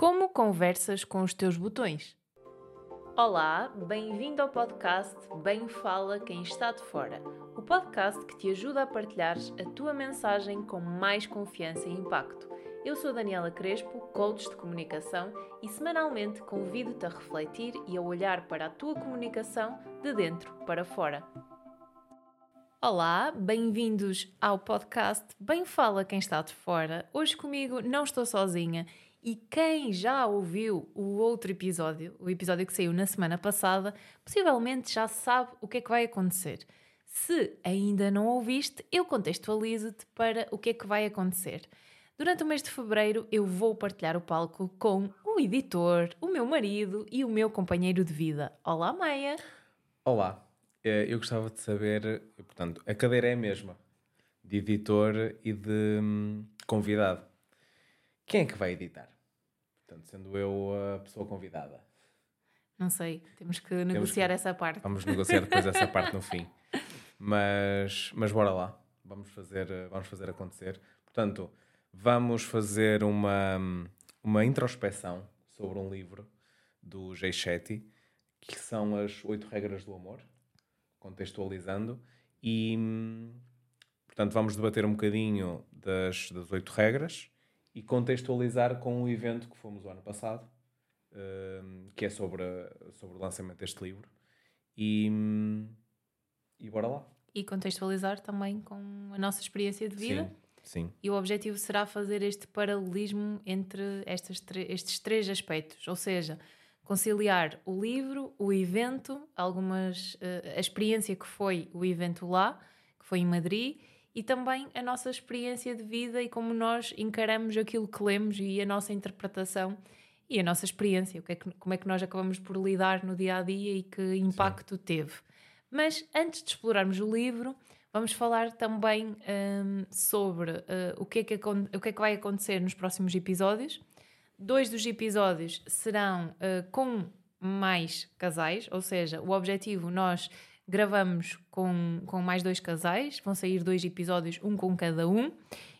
Como conversas com os teus botões? Olá, bem-vindo ao podcast Bem Fala Quem Está de Fora, o podcast que te ajuda a partilhares a tua mensagem com mais confiança e impacto. Eu sou Daniela Crespo, coach de comunicação, e semanalmente convido-te a refletir e a olhar para a tua comunicação de dentro para fora. Olá, bem-vindos ao podcast Bem Fala Quem Está de Fora. Hoje comigo não estou sozinha e quem já ouviu o outro episódio, o episódio que saiu na semana passada, possivelmente já sabe o que é que vai acontecer. Se ainda não ouviste, eu contextualizo-te para o que é que vai acontecer. Durante o mês de fevereiro, eu vou partilhar o palco com o editor, o meu marido e o meu companheiro de vida. Olá, Maia! Olá, eh, eu gostava de saber, portanto, a cadeira é a mesma, de editor e de hum, convidado. Quem é que vai editar? Portanto, sendo eu a pessoa convidada. Não sei, temos que negociar que- essa parte. Vamos negociar depois essa parte no fim. Mas, mas bora lá, vamos fazer, vamos fazer acontecer. Portanto, vamos fazer uma, uma introspeção sobre um livro do Jay Shetty, que são as oito regras do amor, contextualizando, e portanto vamos debater um bocadinho das, das oito regras e contextualizar com o evento que fomos o ano passado, hum, que é sobre, sobre o lançamento deste livro. E, e bora lá. E contextualizar também com a nossa experiência de vida. Sim, sim. E o objetivo será fazer este paralelismo entre estas estes três aspectos, ou seja, conciliar o livro, o evento, algumas eh, a experiência que foi o evento lá, que foi em Madrid, e também a nossa experiência de vida e como nós encaramos aquilo que lemos e a nossa interpretação e a nossa experiência, o que é que- como é que nós acabamos por lidar no dia a dia e que impacto teve. Mas antes de explorarmos o livro, vamos falar também hum, sobre uh, o, que é que, o que é que vai acontecer nos próximos episódios. Dois dos episódios serão uh, com mais casais, ou seja, o objetivo nós gravamos com, com mais dois casais, vão sair dois episódios, um com cada um,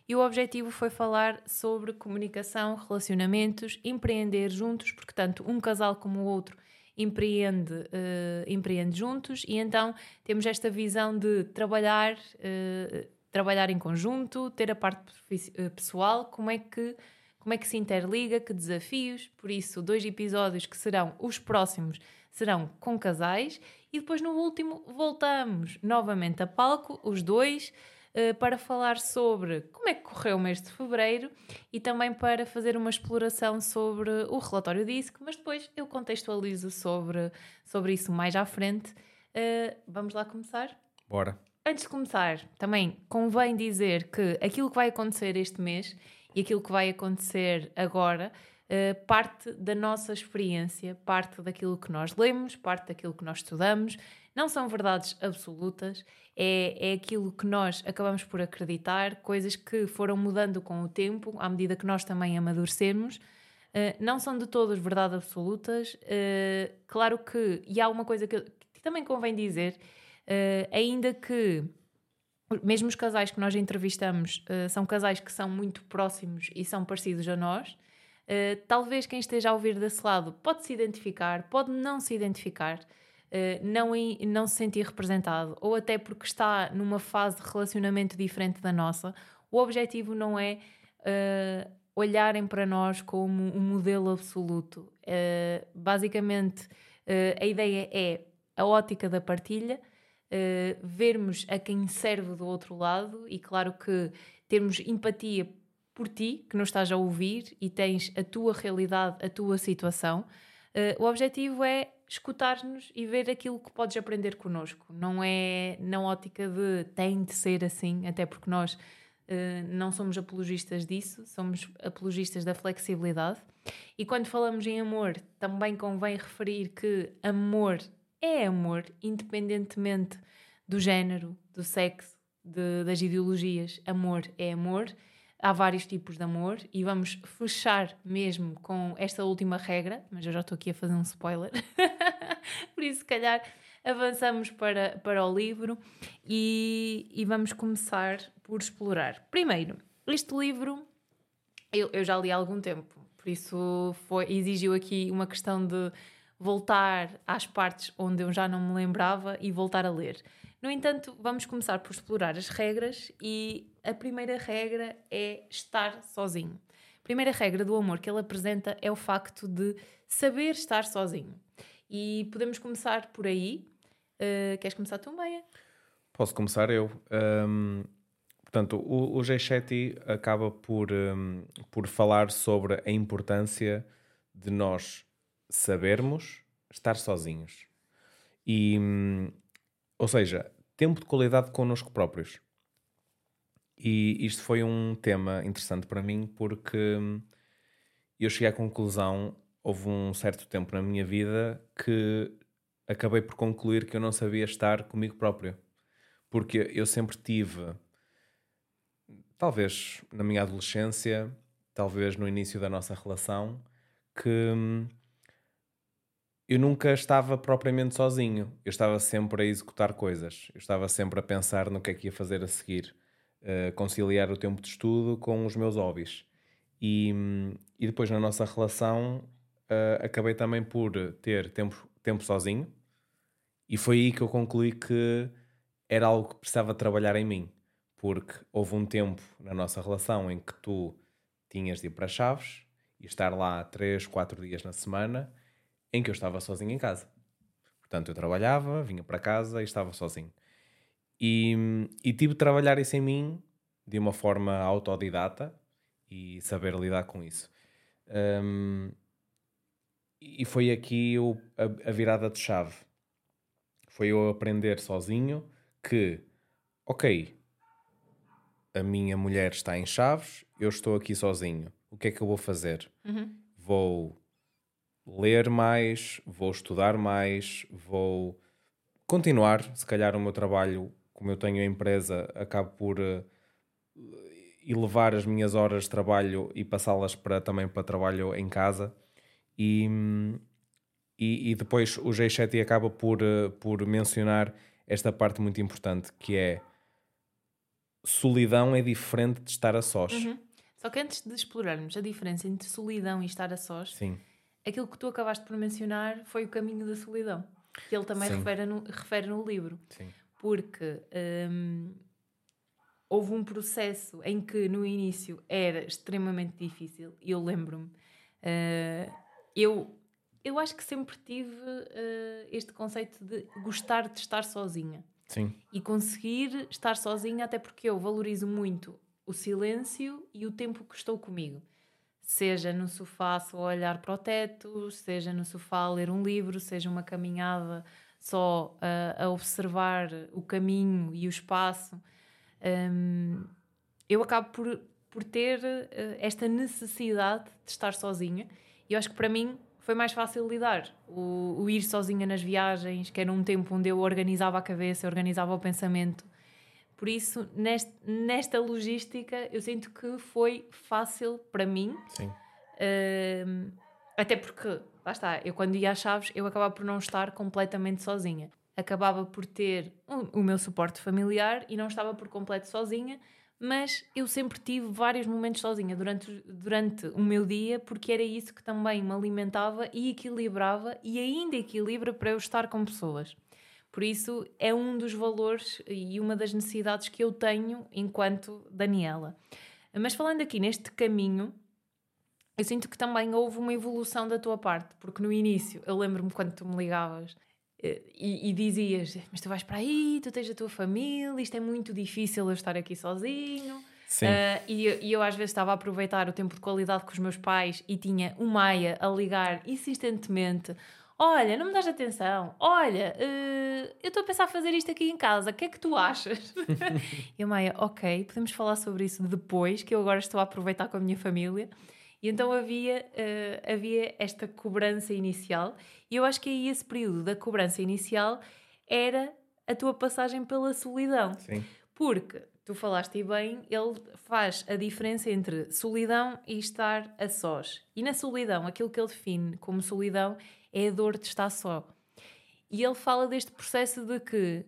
e o objetivo foi falar sobre comunicação, relacionamentos, empreender juntos, porque tanto um casal como o outro empreende, eh, empreende juntos e então temos esta visão de trabalhar, eh, trabalhar em conjunto, ter a parte eh, pessoal, como é que como é que se interliga, que desafios, por isso dois episódios que serão os próximos serão com casais e depois no último voltamos novamente a palco, os dois, eh, para falar sobre como é que correu o mês de fevereiro e também para fazer uma exploração sobre o relatório DISC, mas depois eu contextualizo sobre, sobre isso mais à frente. Eh, vamos lá começar? Bora. Antes de começar, também convém dizer que aquilo que vai acontecer este mês e aquilo que vai acontecer agora eh, parte da nossa experiência, parte daquilo que nós lemos, parte daquilo que nós estudamos. Não são verdades absolutas, é, é aquilo que nós acabamos por acreditar, coisas que foram mudando com o tempo, à medida que nós também amadurecemos. Uh, não são de todas verdades absolutas. Uh, claro que, e há uma coisa que, que também convém dizer, uh, ainda que mesmo os casais que nós entrevistamos são casais que são muito próximos e são parecidos a nós, uh, talvez quem esteja a ouvir desse lado pode se identificar, pode não se identificar. Uh, não, em- não se sentir representado, ou até porque está numa fase de relacionamento diferente da nossa, o objetivo não é uh, olharem para nós como um modelo absoluto. Basicamente, a ideia é a ótica da partilha, vermos a quem serve do outro lado e, claro, que termos empatia por ti, que nos estás a ouvir e tens a tua realidade, a tua situação. Uh, o objetivo é escutar-nos e ver aquilo que podes aprender connosco. Não é na ótica de tem de ser assim, até porque nós Uh, não somos apologistas disso, somos apologistas da flexibilidade. E quando falamos em amor, também convém referir que amor é amor, independentemente do género, do sexo, de- das ideologias. Amor é amor. Há vários tipos de amor e vamos fechar mesmo com esta última regra, mas eu já estou aqui a fazer um spoiler. Por isso, se calhar, avançamos para, para o livro e, e vamos começar por explorar. Primeiro, este livro eu, eu já li há algum tempo, Por isso foi, exigiu aqui uma questão de voltar às partes onde eu já não me lembrava e voltar a ler. No entanto, vamos começar por explorar as regras e a primeira regra é estar sozinho. A primeira regra do amor que ele apresenta é o facto de saber estar sozinho. E podemos começar por aí. Uh, queres começar tu, Meia? Posso começar eu. Um, portanto, o, o Shetty acaba por, um, por falar sobre a importância de nós sabermos estar sozinhos. E, um, ou seja, tempo de qualidade connosco próprios. E isto foi um tema interessante para mim porque hum, eu cheguei à conclusão, houve um certo tempo na minha vida que acabei por concluir que eu não sabia estar comigo próprio porque eu sempre tive, talvez na minha adolescência, talvez no início da nossa relação, que hum, eu nunca estava propriamente sozinho. Eu estava sempre a executar coisas. Eu estava sempre a pensar no que é que ia fazer a seguir. Uh, conciliar o tempo de estudo com os meus hobbies. E, e depois na nossa relação uh, acabei também por ter tempo, tempo sozinho. E foi aí que eu concluí que era algo que precisava trabalhar em mim, porque houve um tempo na nossa relação em que tu tinhas de ir para Chaves e estar lá 3, 4 dias na semana, em que eu estava sozinho em casa. Portanto, eu trabalhava, vinha para casa e estava sozinho. E, e tive de trabalhar isso em mim de uma forma autodidata e saber lidar com isso. Um, e foi aqui o, a, a virada de chave. Foi eu aprender sozinho que, ok, a minha mulher está em Chaves, eu estou aqui sozinho. O que é que eu vou fazer? Uhum. Vou ler mais, vou estudar mais, vou continuar. Se calhar o meu trabalho, como eu tenho a empresa, acabo por uh, elevar as minhas horas de trabalho e passá-las para, também para trabalho em casa. E, e, e depois o G7 acaba por, uh, por mencionar esta parte muito importante que é solidão é diferente de estar a sós. Uhum. Só que antes de explorarmos a diferença entre solidão e estar a sós, Sim. Aquilo que tu acabaste por mencionar foi o caminho da solidão, que ele também refere no, refere no livro. Sim. Porque hum, houve um processo em que no início era extremamente difícil, e eu lembro-me, uh, eu eu acho que sempre tive uh, este conceito de gostar de estar sozinha. Sim. E conseguir estar sozinha, até porque eu valorizo muito o silêncio e o tempo que estou comigo. Seja no sofá só a olhar para o teto, seja no sofá a ler um livro, seja uma caminhada só uh, a observar o caminho e o espaço. Um, eu acabo por, por ter uh, esta necessidade de estar sozinha. E eu acho que para mim foi mais fácil lidar. O, o, ir sozinha nas viagens, que era um tempo onde eu organizava a cabeça, organizava o pensamento. Por isso, neste, nesta logística, eu sinto que foi fácil para mim. Sim. Uh, até porque, lá está, eu quando ia às Chaves, eu acabava por não estar completamente sozinha. Acabava por ter o, o meu suporte familiar e não estava por completo sozinha mas eu sempre tive vários momentos sozinha durante, durante o meu dia, porque era isso que também me alimentava e equilibrava e ainda equilibra para eu estar com pessoas. Por isso é um dos valores e uma das necessidades que eu tenho enquanto Daniela. Mas falando aqui neste caminho, eu sinto que também houve uma evolução da tua parte, porque no início, eu lembro-me quando tu me ligavas e, e, dizias, mas tu vais para aí, tu tens a tua família, isto é muito difícil eu estar aqui sozinho. Sim. Uh, e, e, eu às vezes estava a aproveitar o tempo de qualidade com os meus pais e tinha o Maia a ligar insistentemente: Olha, não me das atenção, olha, uh, eu estou a pensar fazer isto aqui em casa, o que é que tu achas? e a Maia, ok, podemos falar sobre isso depois, que eu agora estou a aproveitar com a minha família. E então havia, uh, havia esta cobrança inicial, e eu acho que aí esse período da cobrança inicial era a tua passagem pela solidão. Sim. Porque, tu falaste bem, ele faz a diferença entre solidão e estar a sós. E na solidão, aquilo que ele define como solidão é a dor de estar só. E ele fala deste processo de que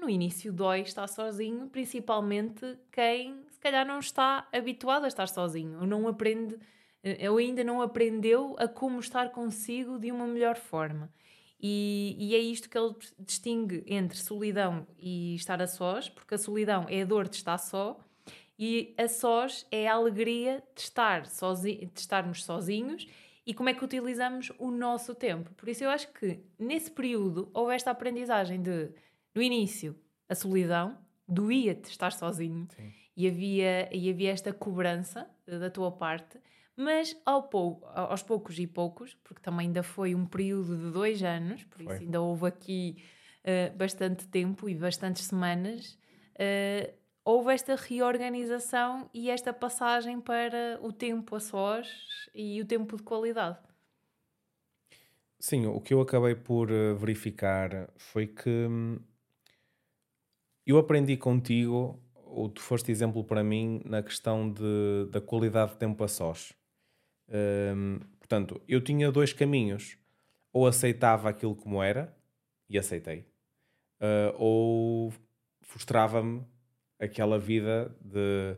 no início dói estar sozinho, principalmente quem se calhar não está habituado a estar sozinho, ou não aprende Ele ainda não aprendeu a como estar consigo de uma melhor forma. E, e, é isto que ele distingue entre solidão e estar a sós, porque a solidão é a dor de estar só e a sós é a alegria de, estar sozinho, de estarmos sozinhos e como é que utilizamos o nosso tempo. Por isso eu acho que nesse período houve esta aprendizagem de, no início, a solidão, doía-te estar sozinho e havia, e havia esta cobrança da tua parte mas ao pou, aos poucos e poucos, porque também ainda foi um período de dois anos, por foi. isso ainda houve aqui uh, bastante tempo e bastantes semanas, uh, houve esta reorganização e esta passagem para o tempo a sós e o tempo de qualidade. Sim, o que eu acabei por eh, verificar foi que hum, eu aprendi contigo, ou tu foste exemplo para mim, na questão de, da qualidade de tempo a sós. Um, portanto, eu tinha dois caminhos. Ou aceitava aquilo como era, e aceitei, uh, ou frustrava-me aquela vida de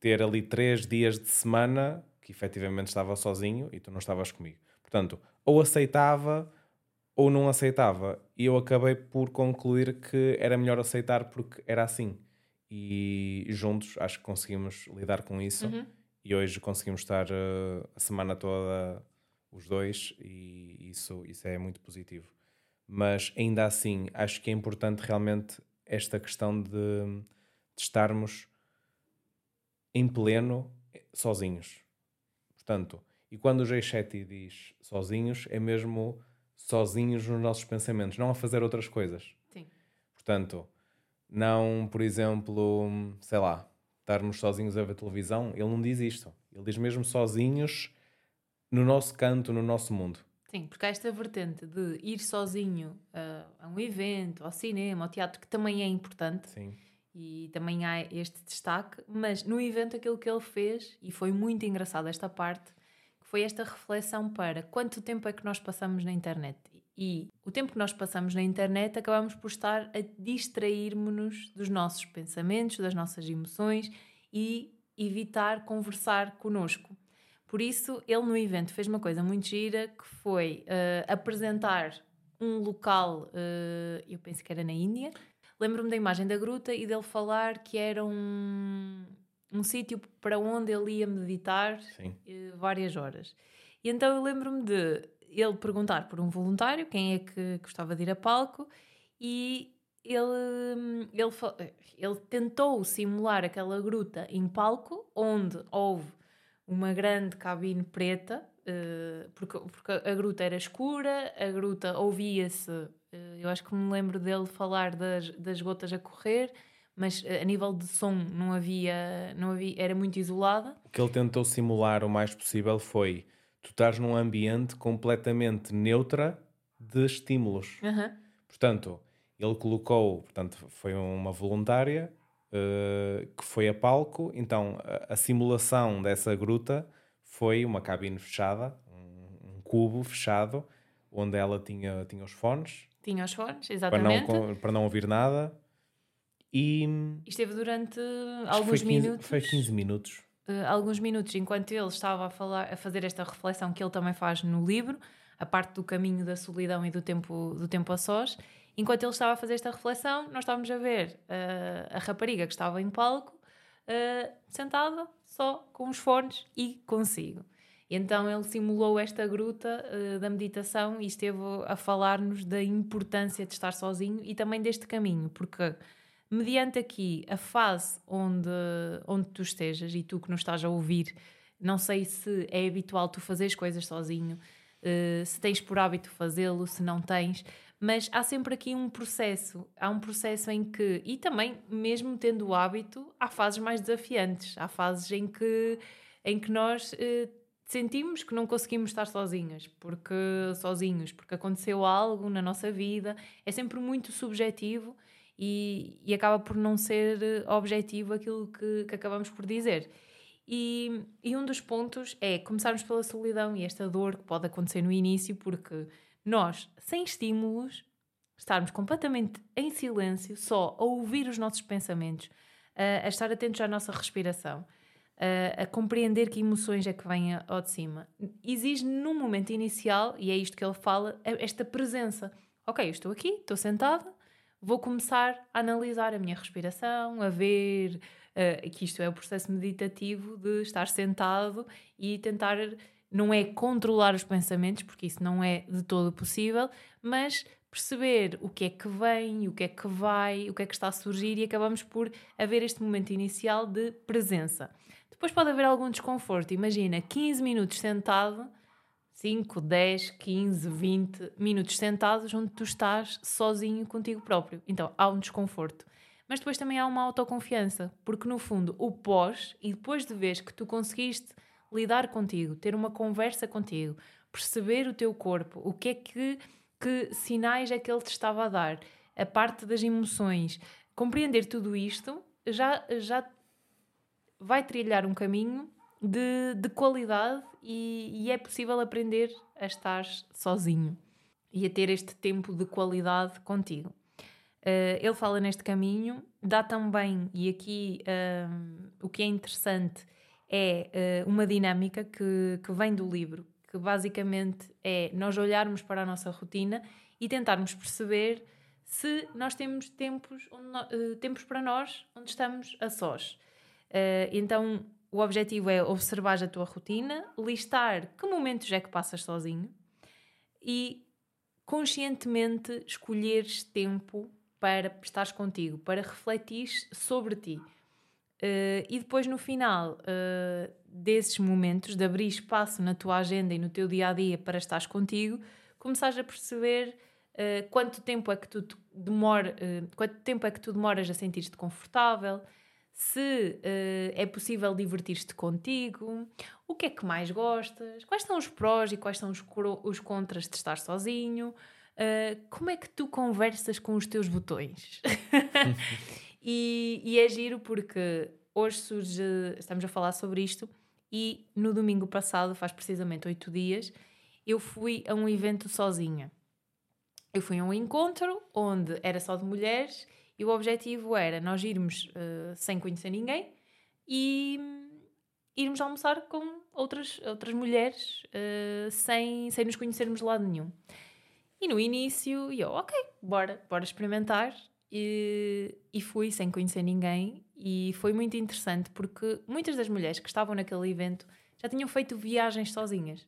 ter ali três dias de semana que efetivamente estava sozinho e tu não estavas comigo. Portanto, ou aceitava ou não aceitava. E eu acabei por concluir que era melhor aceitar porque era assim. E juntos acho que conseguimos lidar com isso. Uhum e hoje conseguimos estar uh, a semana toda os dois e isso, isso é muito positivo. Mas ainda assim, acho que é importante realmente esta questão de, de estarmos em pleno sozinhos. Portanto, e quando o G7 diz sozinhos, é mesmo sozinhos nos nossos pensamentos, não a fazer outras coisas. Sim. Portanto, não, por exemplo, sei lá, estarmos sozinhos a ver televisão, ele não diz isto. Ele diz mesmo sozinhos no nosso canto, no nosso mundo. Sim, porque há esta vertente de ir sozinho a, a um evento, ao cinema, ao teatro, que também é importante. Sim. E também há este destaque, mas no evento aquilo que ele fez, e foi muito engraçado esta parte, foi esta reflexão para quanto tempo é que nós passamos na internet. E o tempo que nós passamos na internet acabamos por estar a distrair-nos dos nossos pensamentos, das nossas emoções e evitar conversar connosco. Por isso, ele no evento fez uma coisa muito gira que foi uh, apresentar um local, uh, eu penso que era na Índia. Lembro-me da imagem da gruta e dele falar que era um, um sítio para onde ele ia meditar uh, várias horas. E então eu lembro-me de ele perguntar por um voluntário quem é que gostava de ir a palco e ele, ele, ele tentou simular aquela gruta em palco onde houve uma grande cabine preta eh, porque, porque a gruta era escura, a gruta ouvia-se, eh, eu acho que me lembro dele falar das, das gotas a correr, mas a nível de som não havia, não havia, era muito isolada. O que ele tentou simular o mais possível foi tu estás num ambiente completamente neutra de estímulos. Uhum. Portanto, ele colocou, portanto, foi uma voluntária que foi a palco, então a, a, simulação dessa gruta foi uma cabine fechada, um, um, cubo fechado, onde ela tinha, tinha os fones. Tinha os fones, exatamente. Para não, para não ouvir nada. E esteve durante alguns foi 15, minutos. Foi 15 minutos uh, alguns minutos enquanto ele estava a, falar, a fazer esta reflexão que ele também faz no livro, a parte do caminho da solidão e do tempo, do tempo a sós. Enquanto ele estava a fazer esta reflexão, nós estávamos a ver uh, a rapariga que estava em palco uh, sentada só com os fones e consigo. Então ele simulou esta gruta uh, da meditação e esteve a falar-nos da importância de estar sozinho e também deste caminho, porque mediante aqui a fase onde, onde tu estejas e tu que nos estás a ouvir, não sei se é habitual tu fazeres coisas sozinho, uh, se tens por hábito fazê-lo, se não tens, mas há sempre aqui um processo. Há um processo em que, e também, mesmo tendo o hábito, há fases mais desafiantes, há fases em que, em que nós. Uh, sentimos que não conseguimos estar sozinhas, porque sozinhos, porque aconteceu algo na nossa vida, é sempre muito subjetivo e, e acaba por não ser eh, objetivo aquilo que, que acabamos por dizer. E, e, um dos pontos é começarmos pela solidão e esta dor que pode acontecer no início, porque nós, sem estímulos, estarmos completamente em silêncio, só a ouvir os nossos pensamentos, a, a estar atentos à nossa respiração, a, a, compreender que emoções é que vêm ao de cima. Exige no momento inicial, e é isto que ele fala, esta presença. Ok, eu estou aqui, estou sentada, vou começar a analisar a minha respiração, a ver uh, que isto é o processo meditativo de estar sentado e tentar não é controlar os pensamentos, porque isso não é de todo possível, mas perceber o que é que vem, o que é que vai, o que é que está a surgir e acabamos por haver este momento inicial de presença. Depois pode haver algum desconforto. Imagina 15 minutos sentado, 5, 10, 15, 20 minutos sentados onde tu estás sozinho contigo próprio. Então há um desconforto. Mas depois também há uma autoconfiança, porque no fundo o pós, e depois de vez que tu conseguiste lidar contigo, ter uma conversa contigo, perceber o teu corpo, o que é que, que sinais é que ele te estava a dar, a parte das emoções, compreender tudo isto já, já vai trilhar um caminho de, de qualidade e, e é possível aprender a estar sozinho e a ter este tempo de qualidade contigo. Uh, ele fala neste caminho, dá também, e aqui uh, o que é interessante é uh, uma dinâmica que, que vem do livro, que basicamente é nós olharmos para a nossa rotina e tentarmos perceber se nós temos tempos, onde, uh, tempos para nós onde estamos a sós. Uh, então, o objetivo é observar a tua rotina, listar que momentos é que passas sozinho e conscientemente escolheres tempo para estares contigo, para refletir sobre ti. Uh, e depois, no final uh, desses momentos, de abrir espaço na tua agenda e no teu dia a dia para estares contigo, começares a perceber uh, quanto tempo é que tu demora, quanto tempo é que tu demoras a sentir-te confortável, se é possível divertir-te contigo, o que é que mais gostas, quais são os prós e quais são os, os contras de estar sozinho. como é que tu conversas com os teus botões? E, e é giro porque hoje surge, estamos a falar sobre isto, e no domingo passado, faz precisamente oito dias, eu fui a um evento sozinha. Eu fui a um encontro onde era só de mulheres e o objetivo era nós irmos uh, sem conhecer ninguém e irmos almoçar com outras, outras mulheres uh, sem, sem nos conhecermos de lado nenhum. E no início, eu, ok, bora, bora experimentar. E, e fui sem conhecer ninguém e foi muito interessante porque muitas das mulheres que estavam naquele evento já tinham feito viagens sozinhas.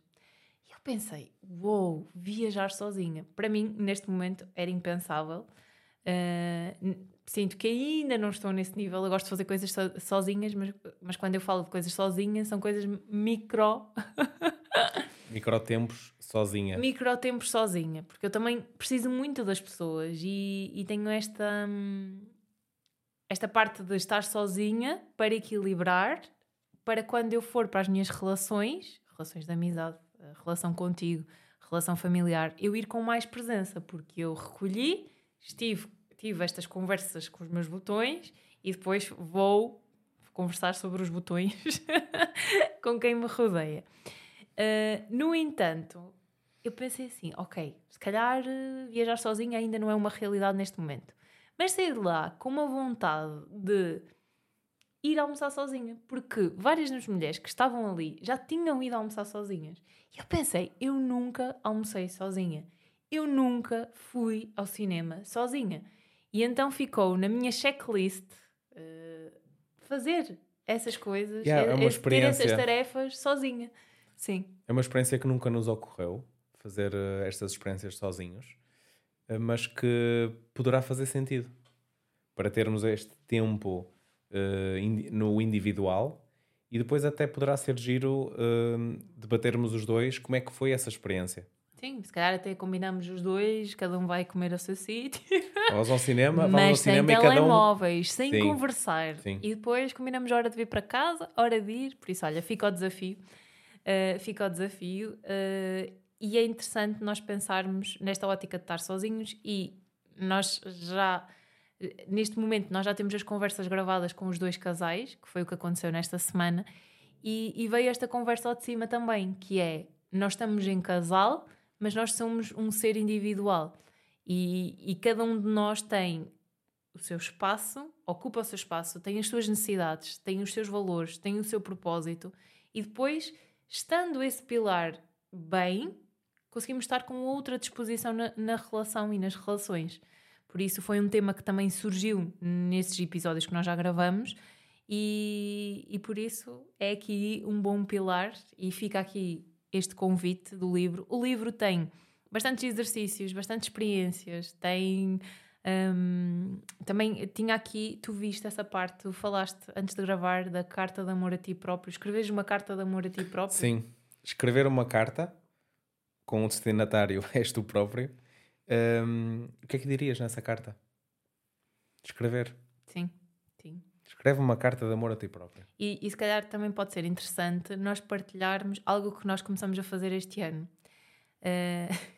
E eu pensei, uou, wow, viajar sozinha. Para mim, neste momento, era impensável. Uh, sinto que ainda não estou nesse nível. Eu gosto de fazer coisas so, sozinhas, mas, mas quando eu falo de coisas sozinhas, são coisas micro. Microtempos sozinha. Microtempos sozinha, porque eu também preciso muito das pessoas e, e tenho esta, hum, esta parte de estar sozinha para equilibrar, para quando eu for para as minhas relações, relações de amizade, relação contigo, relação familiar, eu ir com mais presença, porque eu recolhi, estive, tive estas conversas com os meus botões e depois vou conversar sobre os botões com quem me rodeia. Uh, no entanto, eu pensei assim: ok, se calhar uh, viajar sozinha ainda não é uma realidade neste momento. Mas sair de lá com uma vontade de ir almoçar sozinha, porque várias das mulheres que estavam ali já tinham ido almoçar sozinhas. E eu pensei: eu nunca almocei sozinha. Eu nunca fui ao cinema sozinha. E então ficou na minha checklist uh, fazer essas coisas, yeah, é, é ter essas tarefas sozinha. Sim. É uma experiência que nunca nos ocorreu fazer uh, estas experiências sozinhos, uh, mas que poderá fazer sentido para termos este tempo uh, no individual e depois até poderá ser giro debatermos os dois como é que foi essa experiência. Sim, se calhar até combinamos os dois, cada um vai comer ao seu sítio. Vamos ao cinema, vamos ao cinema e cada um... telemóveis, sem Sim. conversar. Sim. E depois combinamos a hora de vir para casa, a hora de ir. Por isso, olha, fica o desafio. Uh, fica o desafio. Uh, e é interessante nós pensarmos nesta ótica de estar sozinhos e nós já neste momento nós já temos as conversas gravadas com os dois casais, que foi o que aconteceu nesta semana, e, e veio esta conversa ao de cima também, que é nós estamos em casal, mas nós somos um ser individual e, e cada um de nós tem o seu espaço, ocupa o seu espaço, tem as suas necessidades, tem os seus valores, tem o seu propósito e depois, estando esse pilar bem, conseguimos estar com outra disposição na, na relação e nas relações. Por isso foi um tema que também surgiu nesses episódios que nós já gravamos e, e por isso é aqui um bom pilar e fica aqui este convite do livro. O livro tem bastantes exercícios, bastantes experiências, tem um, também tinha aqui, tu viste essa parte, tu falaste antes de gravar da carta de amor a ti próprio. Escreves uma carta de amor a ti próprio? Sim, escrever uma carta com o destinatário és tu próprio. Um, o que é que dirias nessa carta? Escrever. Sim, sim. Escreve uma carta de amor a ti próprio. E, e se calhar também pode ser interessante nós partilharmos algo que nós começamos a fazer este ano. Uh,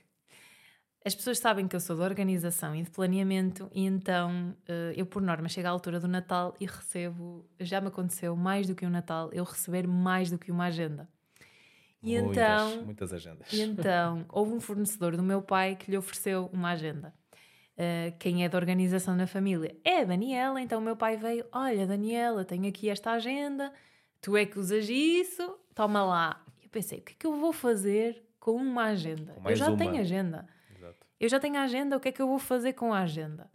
As pessoas sabem que eu sou de organização e de planeamento, e então eh, eu, por norma, chego à altura do Natal e recebo, já me aconteceu mais do que um Natal, eu receber mais do que uma agenda. E muitas, então, muitas agendas. E então, houve um fornecedor do meu pai que lhe ofereceu uma agenda. Uh, quem é da organização na família é a Daniela, então o meu pai veio: Olha, Daniela, tenho aqui esta agenda, tu é que usas isso, toma lá. Eu pensei: o que é que eu vou fazer com uma agenda? Com eu já uma. tenho agenda. Eu já tenho a agenda, o que é que eu vou fazer com a agenda?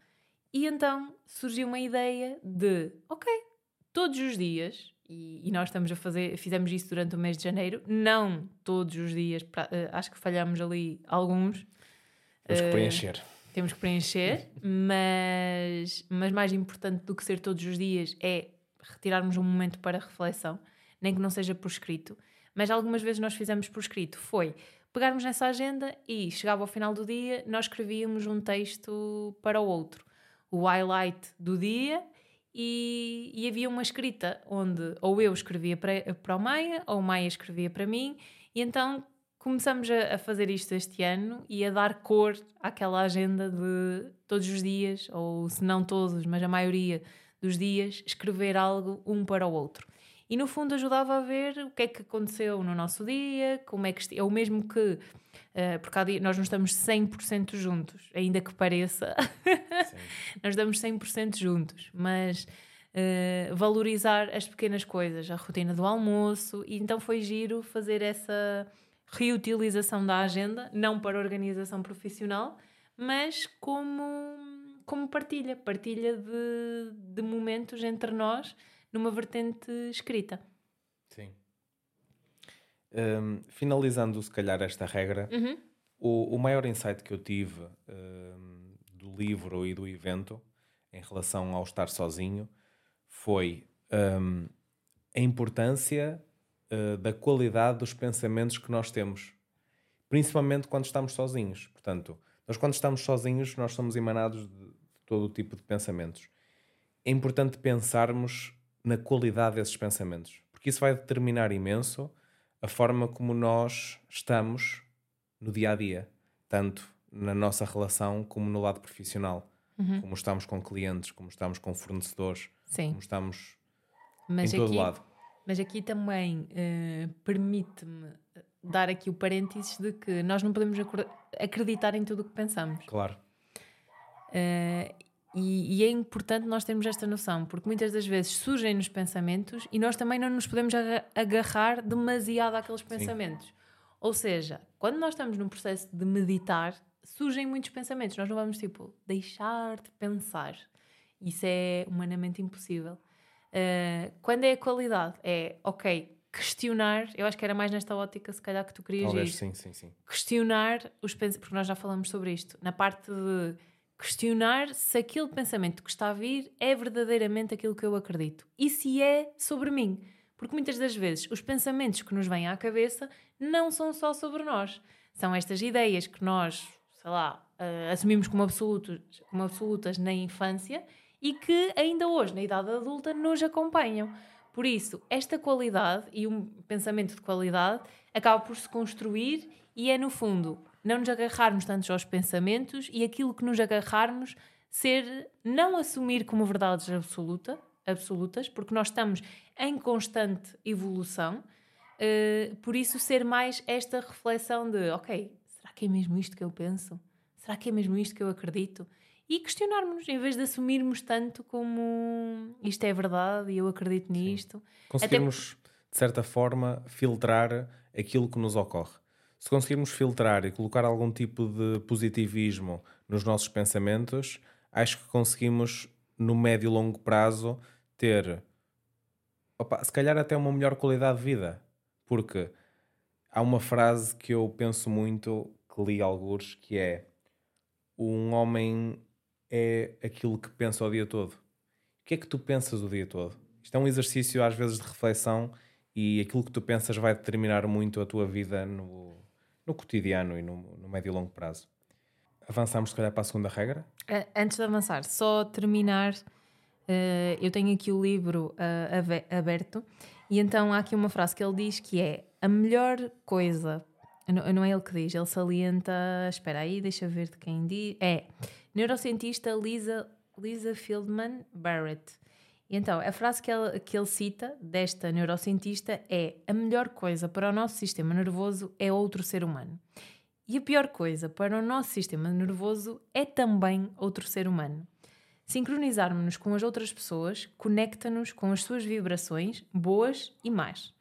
E então surgiu uma ideia de, ok, todos os dias, e, e nós estamos a fazer, fizemos isso durante o mês de janeiro, não todos os dias, pra, uh, acho que falhamos ali alguns. Temos uh, que preencher. Temos que preencher, mas, mas mais importante do que ser todos os dias é retirarmos um momento para reflexão, nem que não seja por escrito. Mas algumas vezes nós fizemos por escrito. Foi pegarmos nessa agenda e chegava ao final do dia, nós escrevíamos um texto para o outro. O highlight do dia e, e havia uma escrita onde ou eu escrevia para, para o Maia ou o Maia escrevia para mim e então começamos a, a, fazer isto este ano e a dar cor àquela agenda de todos os dias, ou se não todos, mas a maioria dos dias, escrever algo um para o outro e no fundo ajudava a ver o que é que aconteceu no nosso dia, como é que é o mesmo que uh, porque dia, nós não estamos 100% juntos, ainda que pareça, nós estamos 100% juntos, mas uh, valorizar as pequenas coisas, a rotina do almoço, e então foi giro fazer essa reutilização da agenda, não para organização profissional, mas como, como partilha, partilha de, de momentos entre nós numa vertente escrita. Sim. Um, finalizando, se calhar, esta regra, uhum. o, o maior insight que eu tive um, do livro e do evento em relação ao estar sozinho foi um, a importância uh, da qualidade dos pensamentos que nós temos, principalmente quando estamos sozinhos. Portanto, nós, quando estamos sozinhos, nós somos emanados de, de todo o tipo de pensamentos. É importante pensarmos na qualidade desses pensamentos, porque isso vai determinar imenso a forma como nós estamos no dia a dia, tanto na nossa relação como no lado profissional, uhum. como estamos com clientes, como estamos com fornecedores, Sim. como estamos mas em todo aqui, lado. Mas aqui também uh, permite-me dar aqui o parênteses de que nós não podemos acreditar em tudo o que pensamos. Claro. Uh, e, e, é importante nós termos esta noção, porque muitas das vezes surgem nos pensamentos e nós também não nos podemos agarrar demasiado àqueles pensamentos. Sim. Ou seja, quando nós estamos num processo de meditar, surgem muitos pensamentos. Nós não vamos, tipo, deixar de pensar. Isso é humanamente impossível. Uh, quando é a qualidade, é, ok, questionar, eu acho que era mais nesta ótica, se calhar, que tu querias Talvez, ir. Sim, sim, sim. Questionar os pensamentos, porque nós já falamos sobre isto, na parte de questionar se aquele pensamento que está a vir é verdadeiramente aquilo que eu acredito e se é sobre mim. Porque muitas das vezes os pensamentos que nos vêm à cabeça não são só sobre nós. São estas ideias que nós, sei lá, uh, assumimos como absolutos, como absolutas na infância e que ainda hoje, na idade adulta, nos acompanham. Por isso, esta qualidade e um pensamento de qualidade acaba por se construir e é, no fundo, não nos agarrarmos tanto aos pensamentos e aquilo que nos agarrarmos ser não assumir como verdades absoluta, absolutas, porque nós estamos em constante evolução. Uh, por isso, ser mais esta reflexão de: ok, será que é mesmo isto que eu penso? Será que é mesmo isto que eu acredito? e questionarmos-nos, em vez de assumirmos tanto como isto é verdade e eu acredito nisto. Conseguirmos, Até... de certa forma, filtrar aquilo que nos ocorre. Se conseguirmos filtrar e colocar algum tipo de positivismo nos nossos pensamentos, acho que conseguimos, no médio e longo prazo, ter, opa, se calhar até uma melhor qualidade de vida. Porque há uma frase que eu penso muito, que li alguns, que é um homem é aquilo que pensa o dia todo. O que é que tu pensas o dia todo? Isto é um exercício, às vezes, de reflexão e aquilo que tu pensas vai determinar muito a tua vida no, no cotidiano e no, no médio e longo prazo. Avançamos, se calhar, para a segunda regra? Antes de avançar, só terminar, uh, eu tenho aqui o livro uh, aberto e então há aqui uma frase que ele diz que é a melhor coisa, não, não é ele que diz, ele salienta, espera aí, deixa ver de quem diz, é neurocientista Lisa, Lisa Fieldman Barrett. E então, a frase que ele, que ele cita desta neurocientista é: A melhor coisa para o nosso sistema nervoso é outro ser humano. E a pior coisa para o nosso sistema nervoso é também outro ser humano. Sincronizarmos-nos com as outras pessoas conecta-nos com as suas vibrações, boas e más.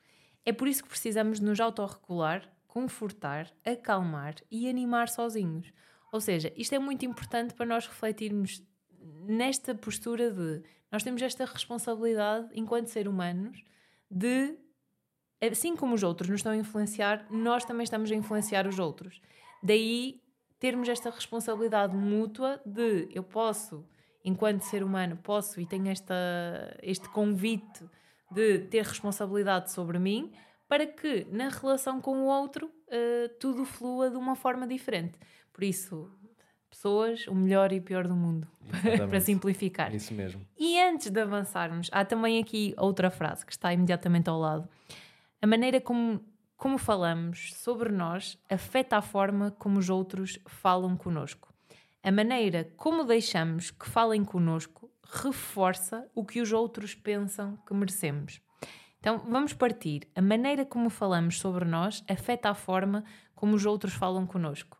É por isso que precisamos nos autorregular, confortar, acalmar e animar sozinhos. Ou seja, isto é muito importante para nós refletirmos nesta postura de nós temos esta responsabilidade, enquanto ser humanos, de assim como os outros nos estão a influenciar, nós também estamos a influenciar os outros. Daí termos esta responsabilidade mútua de eu posso, enquanto ser humano, posso e tenho esta, este convite de ter responsabilidade sobre mim para que na relação com o outro uh, tudo flua de uma forma diferente. Por isso, pessoas, o melhor e o pior do mundo, para simplificar. Isso mesmo. E antes de avançarmos, há também aqui outra frase que está imediatamente ao lado. A maneira como, como falamos sobre nós afeta a forma como os outros falam conosco. A maneira como deixamos que falem conosco reforça o que os outros pensam que merecemos. Então vamos partir. A maneira como falamos sobre nós afeta a forma como os outros falam conosco.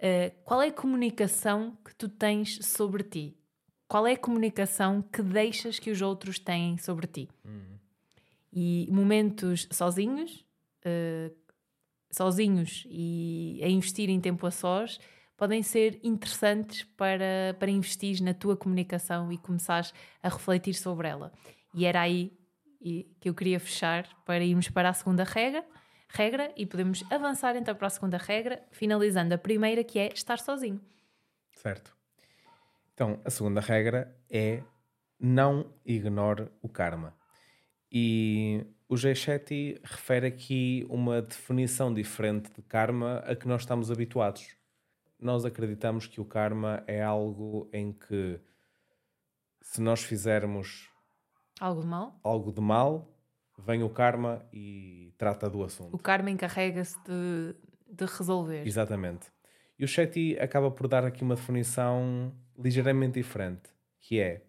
Uh, qual é a comunicação que tu tens sobre ti? Qual é a comunicação que deixas que os outros têm sobre ti? Uhum. E momentos sozinhos, uh, sozinhos e a investir em tempo a sós, podem ser interessantes para, para investir na tua comunicação e começares a refletir sobre ela. E era aí que eu queria fechar para irmos para a segunda regra, regra e podemos avançar então para a segunda regra, finalizando a primeira que é estar sozinho. Certo. Então, a segunda regra é não ignore o karma. E o Jay Shetty refere aqui uma definição diferente de karma a que nós estamos habituados. Nós acreditamos que o karma é algo em que se nós fizermos algo de mal, algo de mal vem o karma e trata do assunto. O karma encarrega-se de, de resolver. Exatamente. E o Shetty acaba por dar aqui uma definição ligeiramente diferente, que é,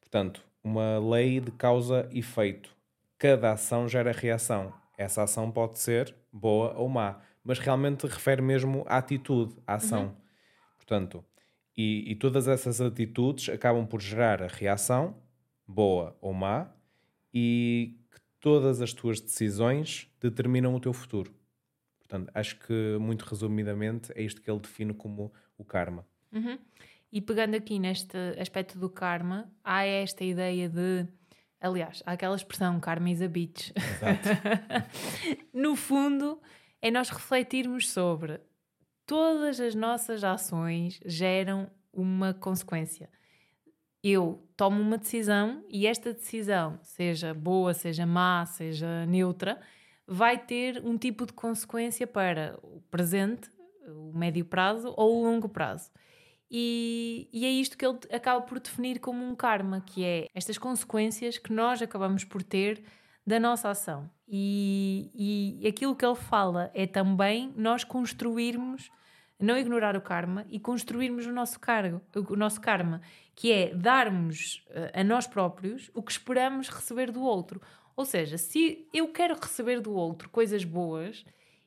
portanto, uma lei de causa e efeito. Cada ação gera reação. Essa ação pode ser boa ou má, mas realmente refere mesmo à atitude, à ação. Uhum. Portanto, e, e todas essas atitudes acabam por gerar a reação, boa ou má, e todas as tuas decisões determinam o teu futuro. Portanto, acho que, muito resumidamente, é isto que ele define como o karma. Uhum. E pegando aqui neste aspecto do karma, há esta ideia de. Aliás, há aquela expressão karma is a bitch. Exato. no fundo, é nós refletirmos sobre todas as nossas ações geram uma consequência eu tomo uma decisão e esta decisão, seja boa, seja má, seja neutra, vai ter um tipo de consequência para o presente, o médio prazo ou o longo prazo. E, e, é isto que ele acaba por definir como um karma, que é estas consequências que nós acabamos por ter da nossa ação. E, e aquilo que ele fala é também nós construirmos não ignorar o karma e construirmos o nosso cargo, o nosso karma, que é darmos eh, a nós próprios o que esperamos receber do outro. Ou seja, se eu quero receber do outro coisas boas,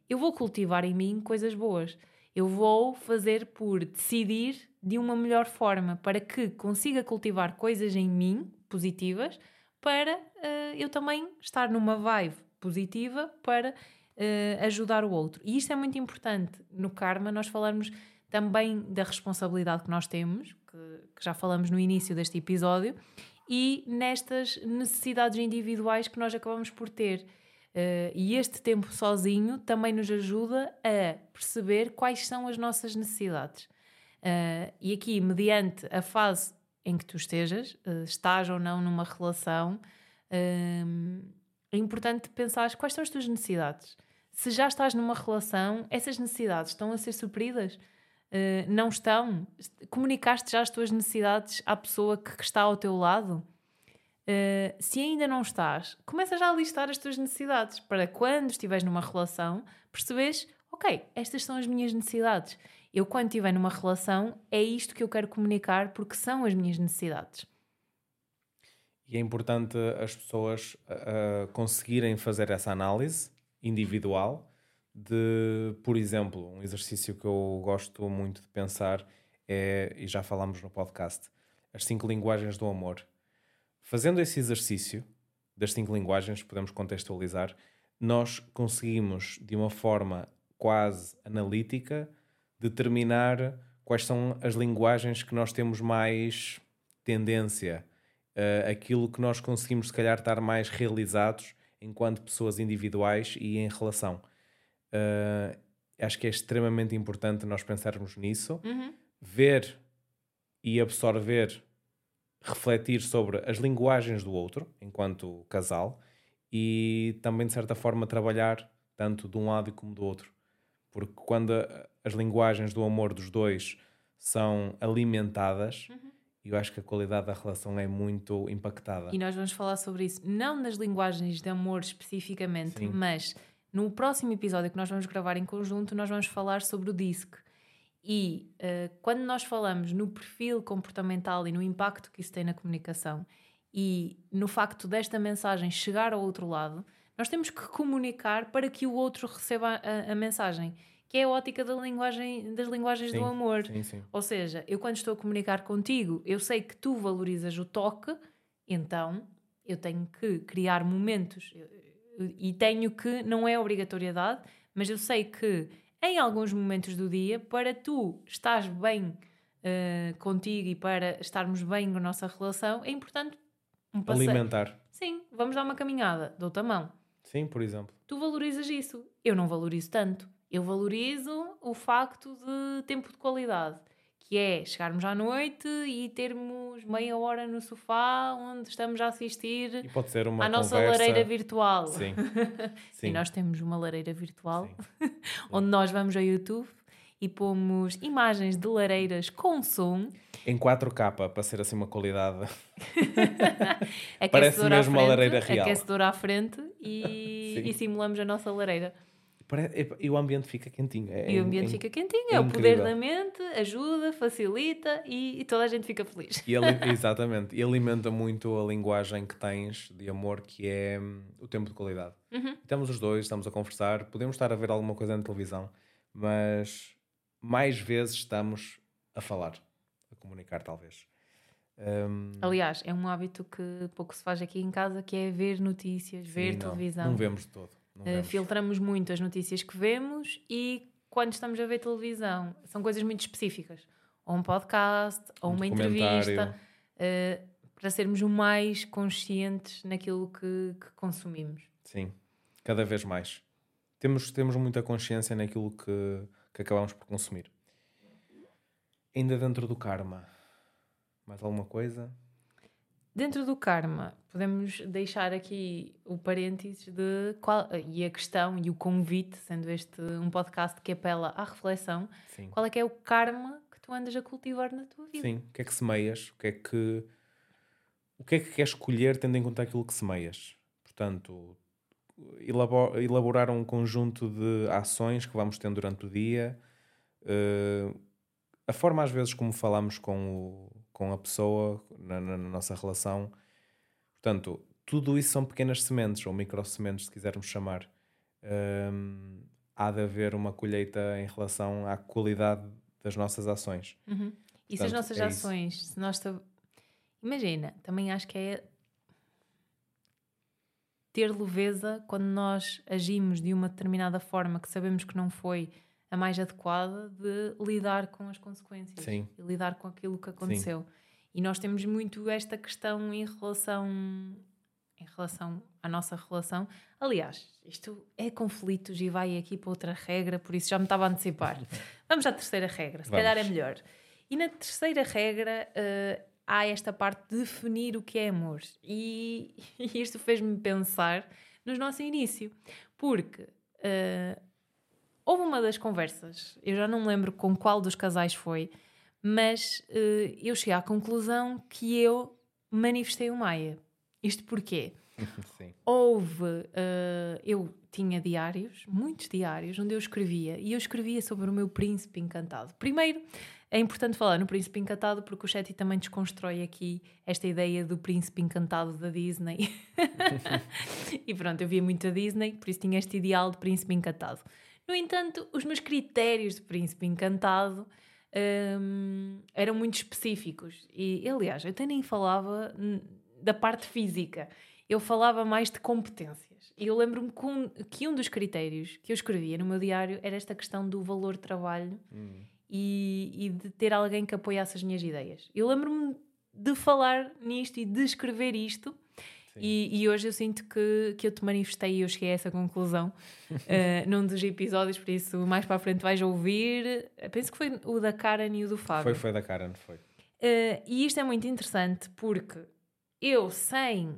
eu vou cultivar em mim coisas boas. Eu vou fazer por decidir de uma melhor forma para que consiga cultivar coisas em mim positivas para uh, eu também estar numa vibe positiva para uh, ajudar o outro. E isto é muito importante no karma, nós falarmos também da responsabilidade que nós temos, que, que já falamos no início deste episódio, e nestas necessidades individuais que nós acabamos por ter. Uh, e este tempo sozinho também nos ajuda a perceber quais são as nossas necessidades. Uh, e aqui, mediante a fase em que tu estejas, uh, estás ou não numa relação, é importante pensar quais são as tuas necessidades. Se já estás numa relação, essas necessidades estão a ser supridas? Uh, não estão? Comunicaste já as tuas necessidades à pessoa que, que está ao teu lado? Uh, se ainda não estás, começa já a listar as tuas necessidades para quando estiveres numa relação percebes, ok, estas são as minhas necessidades. Eu, quando estiver numa relação, é isto que eu quero comunicar porque são as minhas necessidades. E é importante as pessoas uh, conseguirem fazer essa análise individual de, por exemplo, um exercício que eu gosto muito de pensar é, e já falámos no podcast, as cinco linguagens do amor. Fazendo esse exercício das cinco linguagens, podemos contextualizar, nós conseguimos, de uma forma quase analítica, determinar quais são as linguagens que nós temos mais tendência uh, aquilo que nós conseguimos, se calhar, estar mais realizados enquanto pessoas individuais e em relação. Uh, acho que é extremamente importante nós pensarmos nisso, uhum. ver e absorver, refletir sobre as linguagens do outro enquanto casal e também, de certa forma, trabalhar tanto de um lado como do outro. Porque quando as linguagens do amor dos dois são alimentadas, uhum eu acho que a qualidade da relação é muito impactada. E nós vamos falar sobre isso, não nas linguagens de amor especificamente, Sim. mas no próximo episódio que nós vamos gravar em conjunto, nós vamos falar sobre o DISC. E uh, quando nós falamos no perfil comportamental e no impacto que isso tem na comunicação e no facto desta mensagem chegar ao outro lado, nós temos que comunicar para que o outro receba a, a mensagem que é a ótica da linguagem, das linguagens sim, do amor. Sim, sim. Ou seja, eu quando estou a comunicar contigo, eu sei que tu valorizas o toque, então eu tenho que criar momentos e tenho que, não é obrigatoriedade, mas eu sei que em alguns momentos do dia, para tu estás bem uh, contigo e para estarmos bem na nossa relação, é importante um passeio. Alimentar. Sim, vamos dar uma caminhada, dou-te a mão. Sim, por exemplo. Tu valorizas isso. Eu não valorizo tanto. Eu valorizo o facto de tempo de qualidade, que é chegarmos à noite e termos meia hora no sofá onde estamos a assistir pode ser uma à nossa conversa... lareira virtual. Sim. Sim. e nós temos uma lareira virtual onde nós vamos ao YouTube e pomos imagens de lareiras com som. Em 4K, para ser assim uma qualidade. Parece mesmo frente, uma lareira real. Aquecedor à frente e, e simulamos a nossa lareira. E o ambiente fica quentinho. É, e o ambiente é, fica quentinho. É, é o poder da mente, ajuda, facilita e, e, toda a gente fica feliz. E exatamente. E alimenta muito a linguagem que tens de amor, que é hum, o tempo de qualidade. Uhum. Estamos os dois, estamos a conversar, podemos estar a ver alguma coisa na televisão, mas mais vezes estamos a falar, a comunicar, talvez. Um... Aliás, é um hábito que pouco se faz aqui em casa, que é ver notícias, Sim, ver não, televisão. Não vemos de todo. Uh, filtramos muito as notícias que vemos e quando estamos a ver televisão são coisas muito específicas. Ou um podcast, ou um uma entrevista, uh, para sermos o mais conscientes naquilo que, que, consumimos. Sim, cada vez mais. Temos, temos muita consciência naquilo que, que acabamos por consumir. Ainda dentro do karma, mais alguma coisa? Dentro do karma, podemos deixar aqui o parênteses de qual, e a questão e o convite, sendo este um podcast que apela à reflexão, Sim. qual é que é o karma que tu andas a cultivar na tua vida? Sim, o que é que semeias? O que é que, o que, é que queres escolher tendo em conta aquilo que semeias? Portanto, elaborar um conjunto de ações que vamos tendo durante o dia. Uh, a forma, às vezes, como falamos com o com a pessoa, na, na, nossa relação. Portanto, tudo isso são pequenas sementes, ou micro sementes, se quisermos chamar. Um, há de haver uma colheita em relação à qualidade das nossas ações. Uhum. E se as nossas é ações, isso. se nós. Imagina, também acho que é ter leveza quando nós agimos de uma determinada forma que sabemos que não foi a mais adequada de lidar com as consequências Sim. e lidar com aquilo que aconteceu. Sim. E nós temos muito esta questão em relação em relação à nossa relação. Aliás, isto é conflitos e vai aqui para outra regra, por isso já me estava a antecipar. Vamos à terceira regra, se Vamos. calhar é melhor. E na terceira regra, uh, há esta parte de definir o que é amor. E, e isto fez-me pensar no nosso início, porque uh, houve uma das conversas, eu já não me lembro com qual dos casais foi, mas uh, eu cheguei à conclusão que eu manifestei o Maia. Isto porquê? Sim. Houve, uh, eu tinha diários, muitos diários, onde eu escrevia, e eu escrevia sobre o meu príncipe encantado. Primeiro, é importante falar no Príncipe Encantado porque o Chetty também desconstrói aqui esta ideia do Príncipe Encantado da Disney. e pronto, eu via muito a Disney, por isso tinha este ideal de Príncipe Encantado. No entanto, os meus critérios de Príncipe Encantado hum, eram muito específicos. E, aliás, eu até nem falava da parte física, eu falava mais de competências. E eu lembro-me que um dos critérios que eu escrevia no meu diário era esta questão do valor trabalho. Hum e, e de ter alguém que apoiasse as minhas ideias. Eu lembro-me de falar nisto e de escrever isto. E, e, hoje eu sinto que, que eu te manifestei e eu cheguei a essa conclusão uh, num dos episódios, por isso mais para a frente vais ouvir. Penso que foi o da Karen e o do Fábio. Foi, foi da Karen, foi. Uh, e isto é muito interessante porque eu, sem,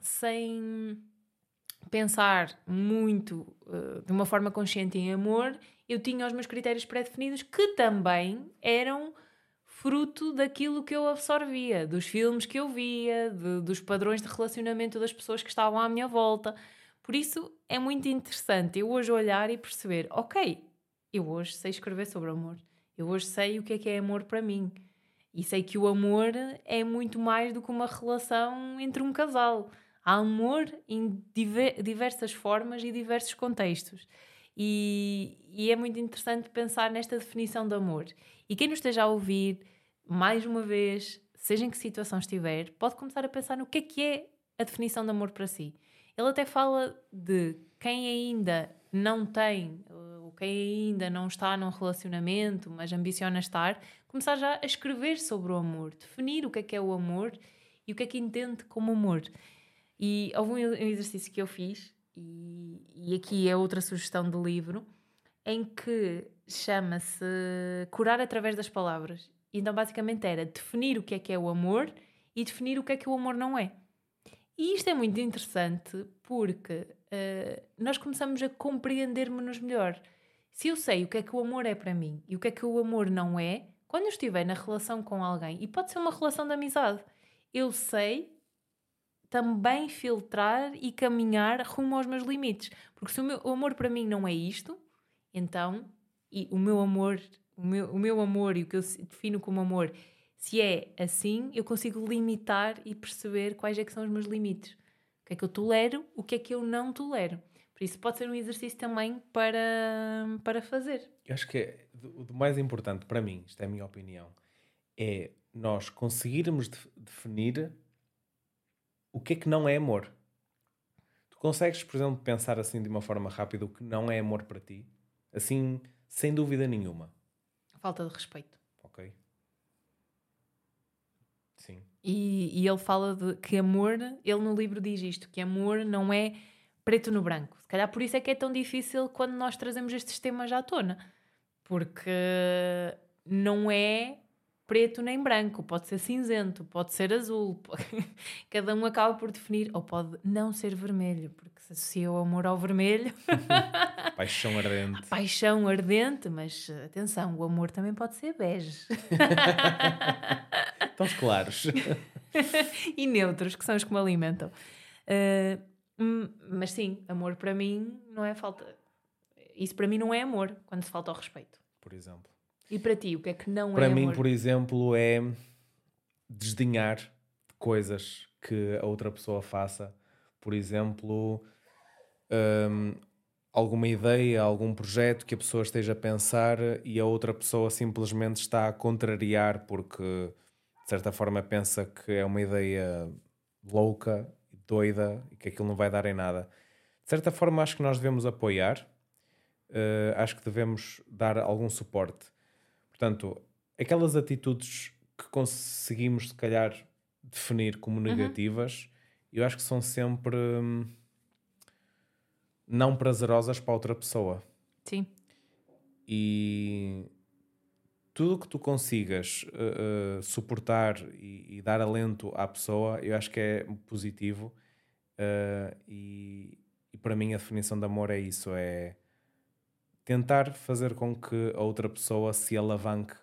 sem pensar muito uh, de uma forma consciente em amor, eu tinha os meus critérios pré-definidos que também eram fruto daquilo que eu absorvia, dos filmes que eu via, de, dos padrões de relacionamento das pessoas que estavam à minha volta. Por isso é muito interessante eu hoje olhar e perceber: ok, eu hoje sei escrever sobre amor, eu hoje sei o que é que é amor para mim. E sei que o amor é muito mais do que uma relação entre um casal. Há amor em diversas formas e diversos contextos. E, e, é muito interessante pensar nesta definição de amor. E quem nos esteja a ouvir, mais uma vez, seja em que situação estiver, pode começar a pensar no que é que é a definição de amor para si. Ele até fala de quem ainda não tem, ou quem ainda não está num relacionamento, mas ambiciona estar, começar já a escrever sobre o amor, definir o que é que é o amor e o que é que entende como amor. E houve um exercício que eu fiz e, e aqui é outra sugestão de livro, em que chama-se Curar através das palavras. Então, basicamente, era definir o que é que é o amor e definir o que é que o amor não é. E isto é muito interessante porque uh, nós começamos a compreender-nos melhor. Se eu sei o que é que o amor é para mim e o que é que o amor não é, quando eu estiver na relação com alguém, e pode ser uma relação de amizade, eu sei também filtrar e caminhar rumo aos meus limites. Porque se o, meu, o amor para mim não é isto, então, e o meu amor, o meu, o meu amor e o que eu defino como amor, se é assim, eu consigo limitar e perceber quais é que são os meus limites. O que é que eu tolero, o que é que eu não tolero. Por isso pode ser um exercício também para, para fazer. Eu acho que é, o mais importante para mim, isto é a minha opinião, é nós conseguirmos definir o que é que não é amor? Tu consegues, por exemplo, pensar assim de uma forma rápida o que não é amor para ti? Assim, sem dúvida nenhuma. Falta de respeito. Ok. Sim. E, e ele fala de que amor, ele no livro diz isto, que amor não é preto no branco. Se calhar por isso é que é tão difícil quando nós trazemos estes temas à tona. Porque não é preto nem branco, pode ser cinzento, pode ser azul, cada um acaba por definir, ou pode não ser vermelho, porque se associa o amor ao vermelho. Paixão ardente. Paixão ardente, mas atenção, o amor também pode ser bege. Tons claros. e neutros, que são os que me alimentam. Uh, mas sim, amor para mim não é falta. Isso para mim não é amor, quando se falta ao respeito. Por exemplo. E para ti, o que é que não para é Para mim, amor? por exemplo, é desdenhar coisas que a outra pessoa faça. Por exemplo, um, alguma ideia, algum projeto que a pessoa esteja a pensar e a outra pessoa simplesmente está a contrariar porque de certa forma pensa que é uma ideia louca, doida e que aquilo não vai dar em nada. De certa forma, acho que nós devemos apoiar, uh, acho que devemos dar algum suporte. Portanto, aquelas atitudes que conseguimos, se calhar, definir como uhum. negativas, uhum. eu acho que são sempre. Hum, não prazerosas para outra pessoa. Sim. E tudo que tu consigas uh, uh, suportar e, e, dar alento à pessoa, eu acho que é positivo. Uh, e, e, para mim a definição de amor é isso: é tentar fazer com que a outra pessoa se alavanque.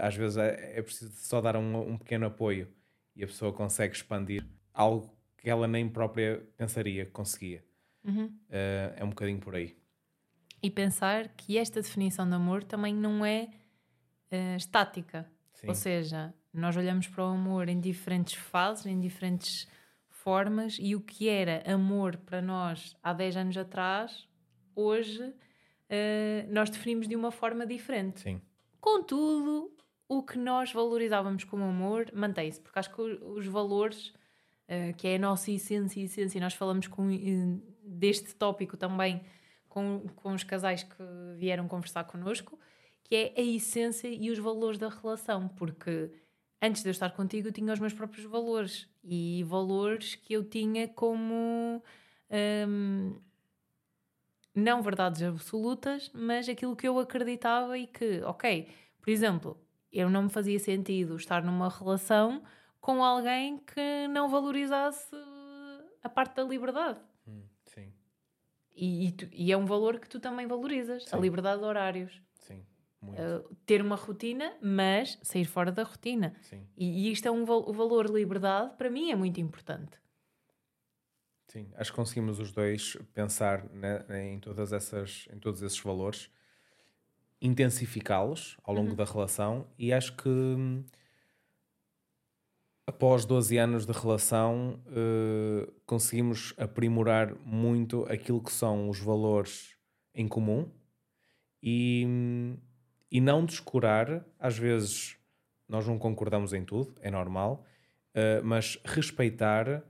às vezes é, é, preciso só dar um, um pequeno apoio e a pessoa consegue expandir algo que ela nem própria pensaria que conseguia. Uhum. Uh, é um bocadinho por aí. E pensar que esta definição de amor também não é uh, estática. Sim. Ou seja, nós olhamos para o amor em diferentes fases, em diferentes formas, e o que era amor para nós há 10 anos atrás, hoje uh, nós definimos de uma forma diferente. Sim. Contudo, o que nós valorizávamos como amor mantém-se, porque acho que os valores, uh, que é a nossa essência, essência, nós falamos com deste tópico também com, com os casais que vieram conversar connosco, que é a essência e os valores da relação, porque antes de eu estar contigo eu tinha os meus próprios valores e valores que eu tinha como hum, não verdades absolutas, mas aquilo que eu acreditava e que, ok, por exemplo, eu não me fazia sentido estar numa relação com alguém que não valorizasse a parte da liberdade. E, e, tu, e, é um valor que tu também valorizas, Sim. a liberdade de horários. Sim, uh, ter uma rotina, mas sair fora da rotina. Sim. E, e isto é um o valor liberdade, para mim, é muito importante. Sim, acho que conseguimos os dois pensar né, em, todas essas, em todos esses valores, intensificá-los ao longo uhum. da relação e acho que hum, após 12 anos de relação, uh, conseguimos aprimorar muito aquilo que são os valores em comum e, e não descurar, às vezes nós não concordamos em tudo, é normal, uh, mas respeitar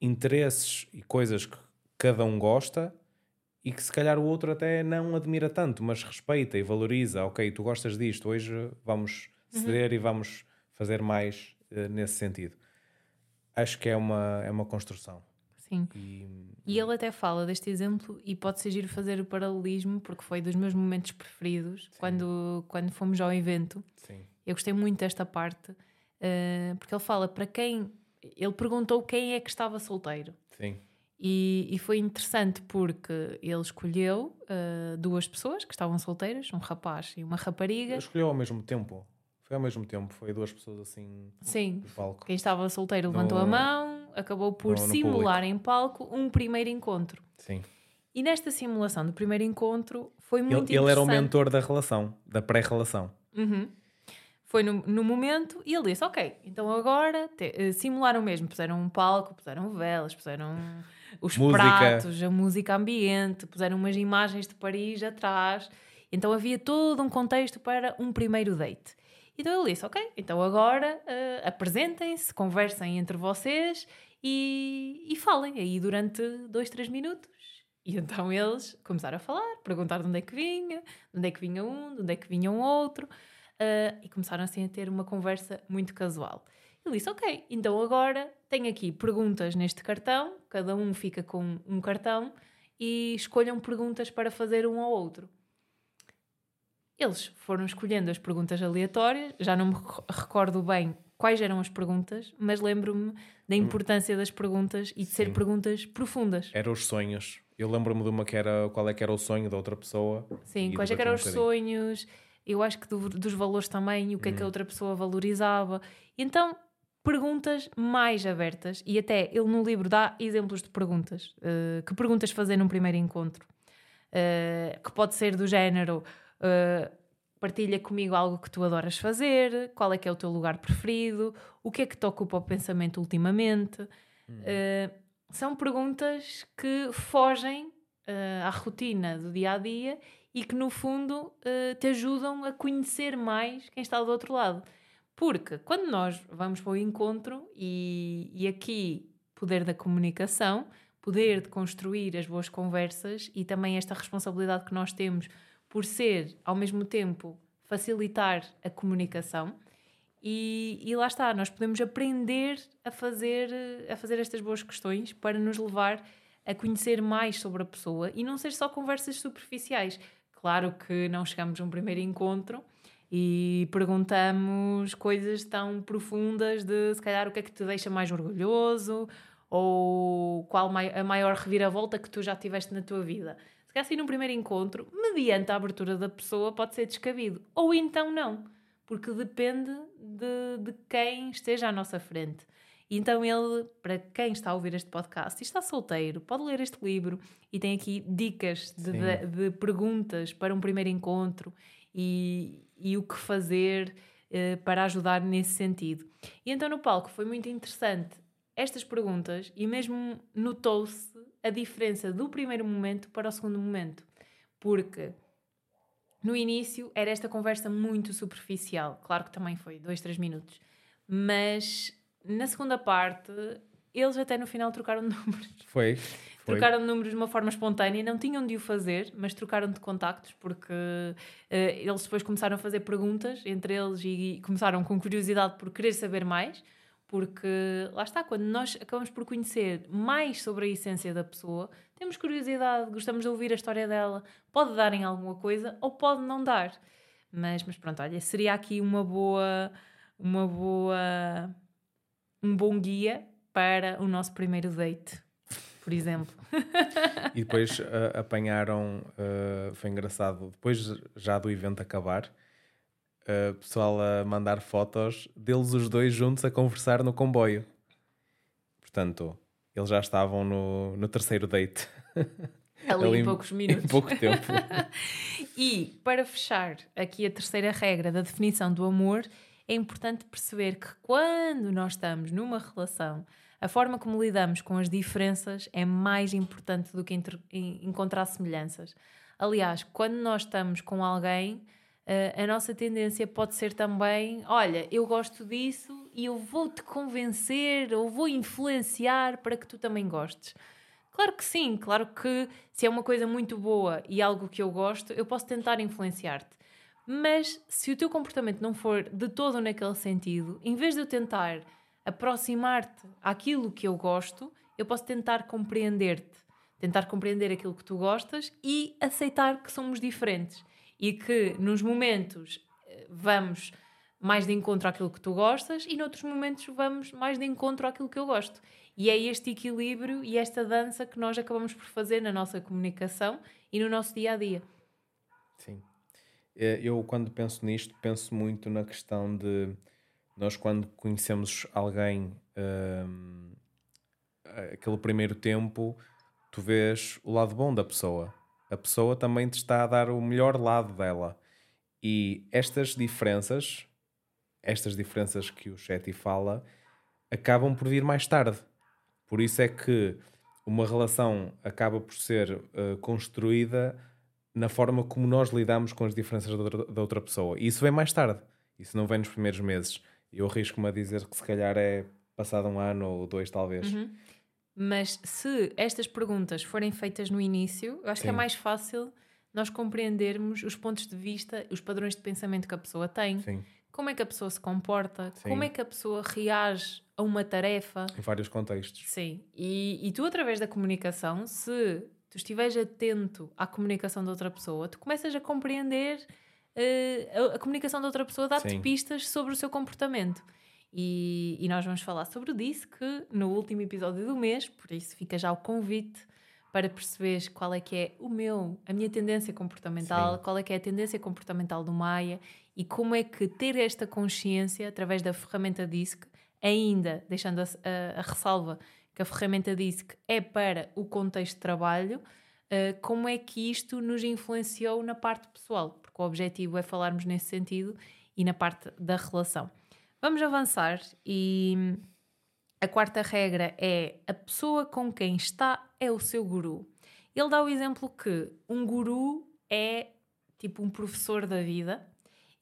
interesses e coisas que cada um gosta e que se calhar o outro até não admira tanto, mas respeita e valoriza. Ok, tu gostas disto, hoje vamos uhum. ceder uhum. e vamos fazer mais nesse sentido. Acho que é uma, é uma construção. Sim. E, e ele até fala deste exemplo e pode ser giro fazer o paralelismo, porque foi dos meus momentos preferidos quando, quando fomos ao evento. Sim. Eu gostei muito desta parte, uh, porque ele fala para quem. Ele perguntou quem é que estava solteiro. Sim. E, e foi interessante porque ele escolheu uh, duas pessoas que estavam solteiras, um rapaz e uma rapariga. Ele escolheu ao mesmo tempo. Foi ao mesmo tempo, foi duas pessoas assim Sim. no palco. Quem estava solteiro levantou no, a mão, acabou por no, no simular público. em palco um primeiro encontro. Sim. E nesta simulação do primeiro encontro foi muito ele, interessante. Ele era o mentor da relação, da pré-relação. Uhum. Foi no, no, momento e ele disse: Ok, então agora te, uh, simularam mesmo. Puseram um palco, puseram velas, puseram os música. pratos, a música ambiente, puseram umas imagens de Paris atrás. Então havia todo um contexto para um primeiro date. Então ele disse: Ok, então agora uh, apresentem-se, conversem entre vocês e, e falem aí durante dois, três minutos. E então eles começaram a falar, perguntar de onde é que vinha, de onde é que vinha um, de onde é que vinha um outro, uh, e começaram assim a ter uma conversa muito casual. Ele disse: Ok, então agora tenho aqui perguntas neste cartão, cada um fica com um cartão e escolham perguntas para fazer um ao outro. Eles foram escolhendo as perguntas aleatórias, já não me recordo bem quais eram as perguntas, mas lembro-me da importância das perguntas e de Sim. ser perguntas profundas. Eram os sonhos. Eu lembro-me de uma que era qual é que era o sonho da outra pessoa. Sim, quais é que eram um os sonhos, eu acho que do, dos valores também, o que hum. é que a hum. outra pessoa valorizava. Então, perguntas mais abertas, e até ele no livro dá exemplos de perguntas. Uh, que perguntas fazer num primeiro encontro? Uh, que pode ser do género Uh, partilha comigo algo que tu adoras fazer, qual é que é o teu lugar preferido, o que é que te ocupa o pensamento ultimamente. Hum. Uh, são perguntas que fogem uh, à rotina do dia a dia e que no fundo uh, te ajudam a conhecer mais quem está do outro lado. Porque quando nós vamos para o encontro, e, e aqui poder da comunicação, poder de construir as boas conversas e também esta responsabilidade que nós temos por ser, ao mesmo tempo, facilitar a comunicação. E, e, lá está, nós podemos aprender a fazer, a fazer estas boas questões para nos levar a conhecer mais sobre a pessoa e não ser só conversas superficiais. Claro que não chegamos a um primeiro encontro e perguntamos coisas tão profundas de se calhar o que é que te deixa mais orgulhoso ou qual a maior reviravolta que tu já tiveste na tua vida. Se calhar assim num primeiro encontro, mediante a abertura da pessoa, pode ser descabido. Ou então não, porque depende de, de quem esteja à nossa frente. Então ele, para quem está a ouvir este podcast e está solteiro, pode ler este livro e tem aqui dicas de, de, de perguntas para um primeiro encontro e, e o que fazer uh, para ajudar nesse sentido. E então no palco foi muito interessante estas perguntas e mesmo notou-se a diferença do primeiro momento para o segundo momento. Porque no início era esta conversa muito superficial, claro que também foi dois, três minutos, mas na segunda parte eles até no final trocaram números. Foi. Foi. Trocaram de números de uma forma espontânea, não tinham de o fazer, mas trocaram de contactos porque uh, eles depois começaram a fazer perguntas entre eles e, e começaram com curiosidade por querer saber mais porque lá está, quando nós acabamos por conhecer mais sobre a essência da pessoa, temos curiosidade, gostamos de ouvir a história dela, pode dar em alguma coisa ou pode não dar. Mas, mas pronto, olha, seria aqui uma boa, uma boa, um bom guia para o nosso primeiro date, por exemplo. e depois uh, apanharam, uh, foi engraçado, depois já do evento acabar, uh, pessoal a mandar fotos deles os dois juntos a conversar no comboio. Portanto, eles já estavam no, no terceiro date. Ali, Ali em poucos minutos. Em pouco tempo. e para fechar aqui a terceira regra da definição do amor, é importante perceber que quando nós estamos numa relação, a forma como lidamos com as diferenças é mais importante do que encontrar semelhanças. Aliás, quando nós estamos com alguém, Uh, a nossa tendência pode ser também: olha, eu gosto disso e eu vou-te convencer ou vou influenciar para que tu também gostes. Claro que sim, claro que se é uma coisa muito boa e algo que eu gosto, eu posso tentar influenciar-te. Mas se o teu comportamento não for de todo naquele sentido, em vez de eu tentar aproximar-te àquilo que eu gosto, eu posso tentar compreender-te, tentar compreender aquilo que tu gostas e aceitar que somos diferentes e que nos momentos eh, vamos mais de encontro àquilo que tu gostas e noutros momentos vamos mais de encontro àquilo que eu gosto. E é este equilíbrio e esta dança que nós acabamos por fazer na nossa comunicação e no nosso dia a dia. Sim. Eh, eu, quando penso nisto, penso muito na questão de nós, quando conhecemos alguém, hum, aquele primeiro tempo, tu vês o lado bom da pessoa a pessoa também te está a dar o melhor lado dela. E estas diferenças, estas diferenças que o Chetty fala, acabam por vir mais tarde. Por isso é que uma relação acaba por ser uh, construída na forma como nós lidamos com as diferenças da outra, da outra, pessoa. E isso vem mais tarde. Isso não vem nos primeiros meses. Eu arrisco-me a dizer que se calhar é passado um ano ou dois, talvez. Uhum. Mas se estas perguntas forem feitas no início, eu acho Sim. que é mais fácil nós compreendermos os pontos de vista, os padrões de pensamento que a pessoa tem, Sim. como é que a pessoa se comporta, Sim. como é que a pessoa reage a uma tarefa. Em vários contextos. Sim. E, e tu, através da comunicação, se tu estiveres atento à comunicação da outra pessoa, tu começas a compreender uh, a, a, comunicação da outra pessoa, dá-te pistas sobre o seu comportamento. E, e, nós vamos falar sobre o DISC no último episódio do mês, por isso fica já o convite para perceberes qual é que é o meu, a minha tendência comportamental, Sim. qual é que é a tendência comportamental do Maia e como é que ter esta consciência através da ferramenta DISC, ainda deixando a, a, a ressalva que a ferramenta DISC é para o contexto de trabalho, uh, como é que isto nos influenciou na parte pessoal, porque o objetivo é falarmos nesse sentido e na parte da relação. Vamos avançar e a quarta regra é a pessoa com quem está é o seu guru. Ele dá o exemplo que um guru é tipo um professor da vida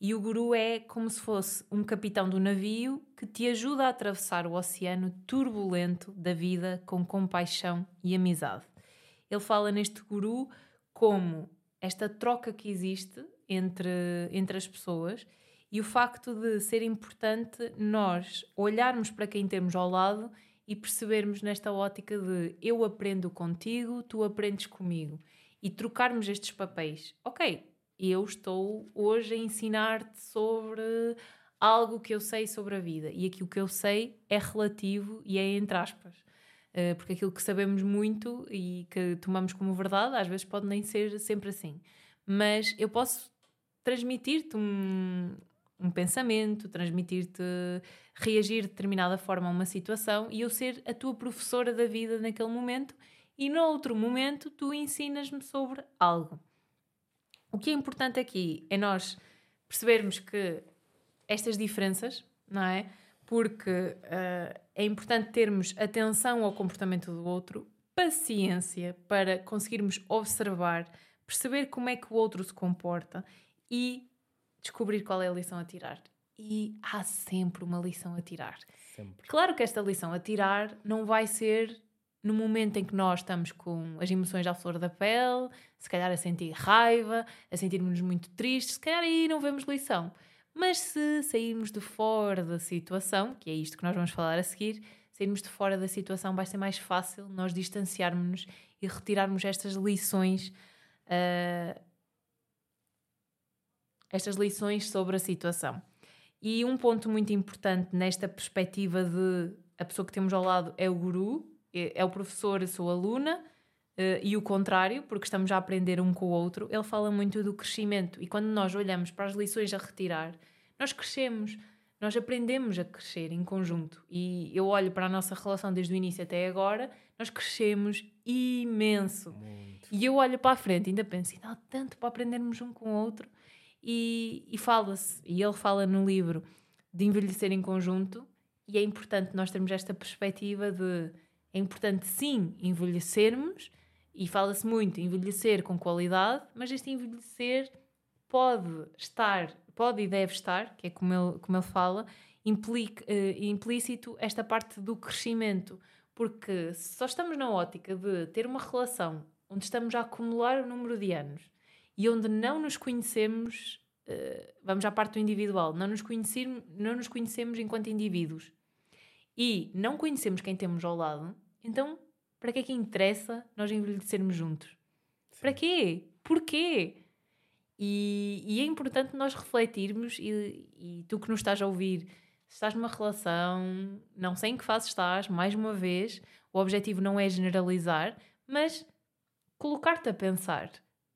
e o guru é como se fosse um capitão do navio que te ajuda a atravessar o oceano turbulento da vida com compaixão e amizade. Ele fala neste guru como esta troca que existe entre, entre as pessoas e o facto de ser importante nós olharmos para quem temos ao lado e percebermos nesta ótica de eu aprendo contigo, tu aprendes comigo e trocarmos estes papéis. Ok, eu estou hoje a ensinar-te sobre algo que eu sei sobre a vida e aquilo que eu sei é relativo e é entre aspas. Uh, porque aquilo que sabemos muito e que tomamos como verdade às vezes pode nem ser sempre assim. Mas eu posso transmitir-te um, um pensamento, transmitir-te, reagir de determinada forma a uma situação e eu ser a tua professora da vida naquele momento e no outro momento tu ensinas-me sobre algo. O que é importante aqui é nós percebermos que estas diferenças, não é? Porque uh, é importante termos atenção ao comportamento do outro, paciência para conseguirmos observar, perceber como é que o outro se comporta e descobrir qual é a lição a tirar. E há sempre uma lição a tirar. Sempre. Claro que esta lição a tirar não vai ser no momento em que nós estamos com as emoções à flor da pele, se calhar a sentir raiva, a sentirmos muito tristes, se calhar aí não vemos lição. Mas se sairmos de fora da situação, que é isto que nós vamos falar a seguir, sairmos de fora da situação vai ser mais fácil nós distanciarmos-nos e retirarmos estas lições, uh, estas lições sobre a situação. E um ponto muito importante nesta perspectiva de a pessoa que temos ao lado é o guru, é, é o professor, sou aluna, Uh, e o contrário, porque estamos a aprender um com o outro, ele fala muito do crescimento. E quando nós olhamos para as lições a retirar, nós crescemos, nós aprendemos a crescer em conjunto. E eu olho para a nossa relação desde o início até agora, nós crescemos imenso. Muito. E eu olho para a frente e ainda penso, ainda há tanto para aprendermos um com o outro. E, e fala-se, e ele fala no livro, de envelhecer em conjunto. E é importante nós termos esta perspectiva de é importante sim envelhecermos e fala-se muito envelhecer com qualidade, mas este envelhecer pode estar, pode e deve estar, que é como ele, como ele fala, implica, uh, implícito esta parte do crescimento. Porque se só estamos na ótica de ter uma relação onde estamos a acumular o número de anos e onde não nos conhecemos, uh, vamos à parte do individual, não nos, conhecer, não nos conhecemos enquanto indivíduos e não conhecemos quem temos ao lado, então para que é que interessa nós envelhecermos juntos? Sim. Para quê? Porquê? E, e, é importante nós refletirmos, e, e, tu que nos estás a ouvir, se estás numa relação, não sei em que fase estás, mais uma vez, o objetivo não é generalizar, mas colocar-te a pensar.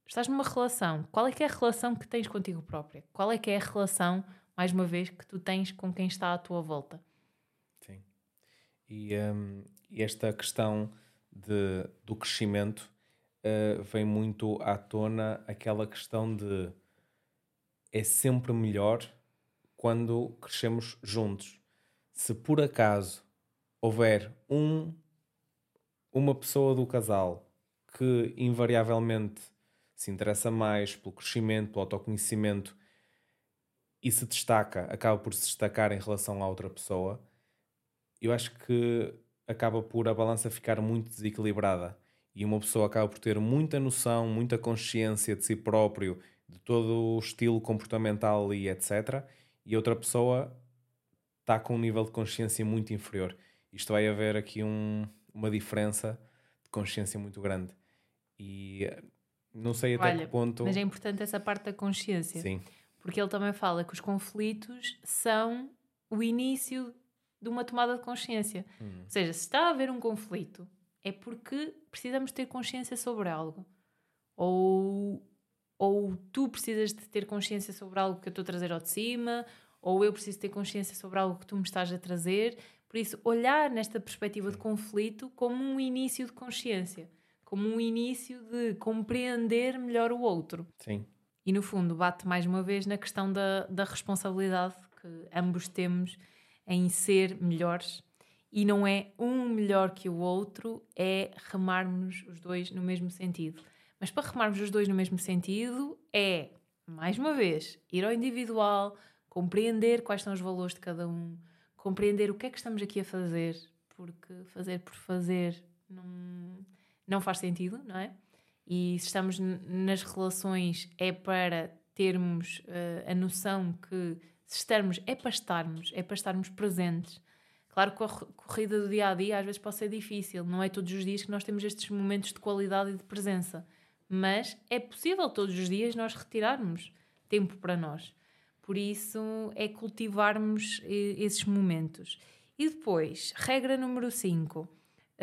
Estás numa relação, qual é que é a relação que tens contigo própria? Qual é que é a relação, mais uma vez, que tu tens com quem está à tua volta? Sim. E, um, esta questão de, do crescimento uh, vem muito à tona aquela questão de é sempre melhor quando crescemos juntos. Se por acaso houver um, uma pessoa do casal que invariavelmente se interessa mais pelo crescimento, pelo autoconhecimento e se destaca, acaba por se destacar em relação à outra pessoa, eu acho que acaba por a balança ficar muito desequilibrada e uma pessoa acaba por ter muita noção, muita consciência de si próprio, de todo o estilo comportamental e etc. E outra pessoa está com um nível de consciência muito inferior. Isto vai haver aqui um, uma diferença de consciência muito grande. E não sei até Olha, que ponto. Mas é importante essa parte da consciência. Sim. Porque ele também fala que os conflitos são o início de uma tomada de consciência. Hum. Ou seja, se está a haver um conflito, é porque precisamos ter consciência sobre algo. Ou, ou tu precisas de ter consciência sobre algo que eu estou a trazer ao de cima, ou eu preciso ter consciência sobre algo que tu me estás a trazer. Por isso, olhar nesta perspectiva de conflito como um início de consciência, como um início de compreender melhor o outro. Sim. E no fundo, bate mais uma vez na questão da, da responsabilidade que ambos temos em ser melhores E não é um melhor que o outro, é remarmos os dois no mesmo sentido. Mas para remarmos os dois no mesmo sentido, é, mais uma vez, ir ao individual, compreender quais são os valores de cada um, compreender o que é que estamos aqui a fazer, porque fazer por fazer não, não faz sentido, não é? E se estamos nas relações é para termos uh, a noção que se estarmos, é para estarmos, é para estarmos presentes. Claro que a corrida do dia a dia às vezes pode ser difícil, não é todos os dias que nós temos estes momentos de qualidade e de presença, mas é possível todos os dias nós retirarmos tempo para nós. Por isso é cultivarmos eh, esses momentos. E depois, regra número 5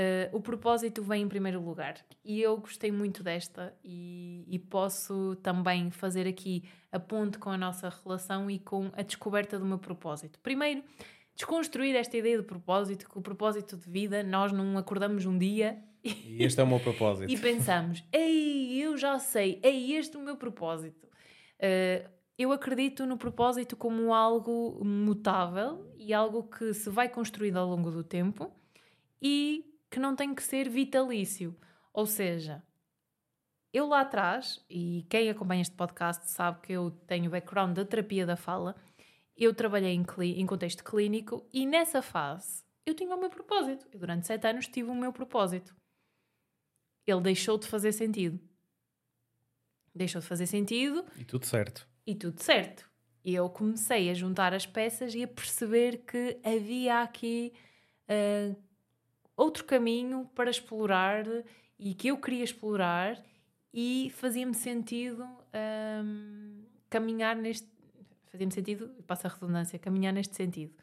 Uh, o propósito vem em primeiro lugar e eu gostei muito desta e, e, posso também fazer aqui a ponte com a nossa relação e com a descoberta do meu propósito. Primeiro, desconstruir esta ideia de propósito, que o propósito de vida nós não acordamos um dia e este é o meu propósito e pensamos, ei, eu já sei, é este o meu propósito. Uh, eu acredito no propósito como algo mutável e algo que se vai construindo ao longo do tempo e que não tem que ser vitalício. Ou seja, eu lá atrás, e quem acompanha este podcast sabe que eu tenho background da terapia da fala, eu trabalhei em, em contexto clínico e nessa fase eu tinha o meu propósito. Eu, durante sete anos tive o meu propósito. Ele deixou de fazer sentido. Deixou de fazer sentido. E tudo certo. E tudo certo. E eu comecei a juntar as peças e a perceber que havia aqui uh, outro caminho para explorar e que eu queria explorar e fazia-me sentido um, caminhar neste fazia-me sentido, passa a redundância, caminhar neste sentido.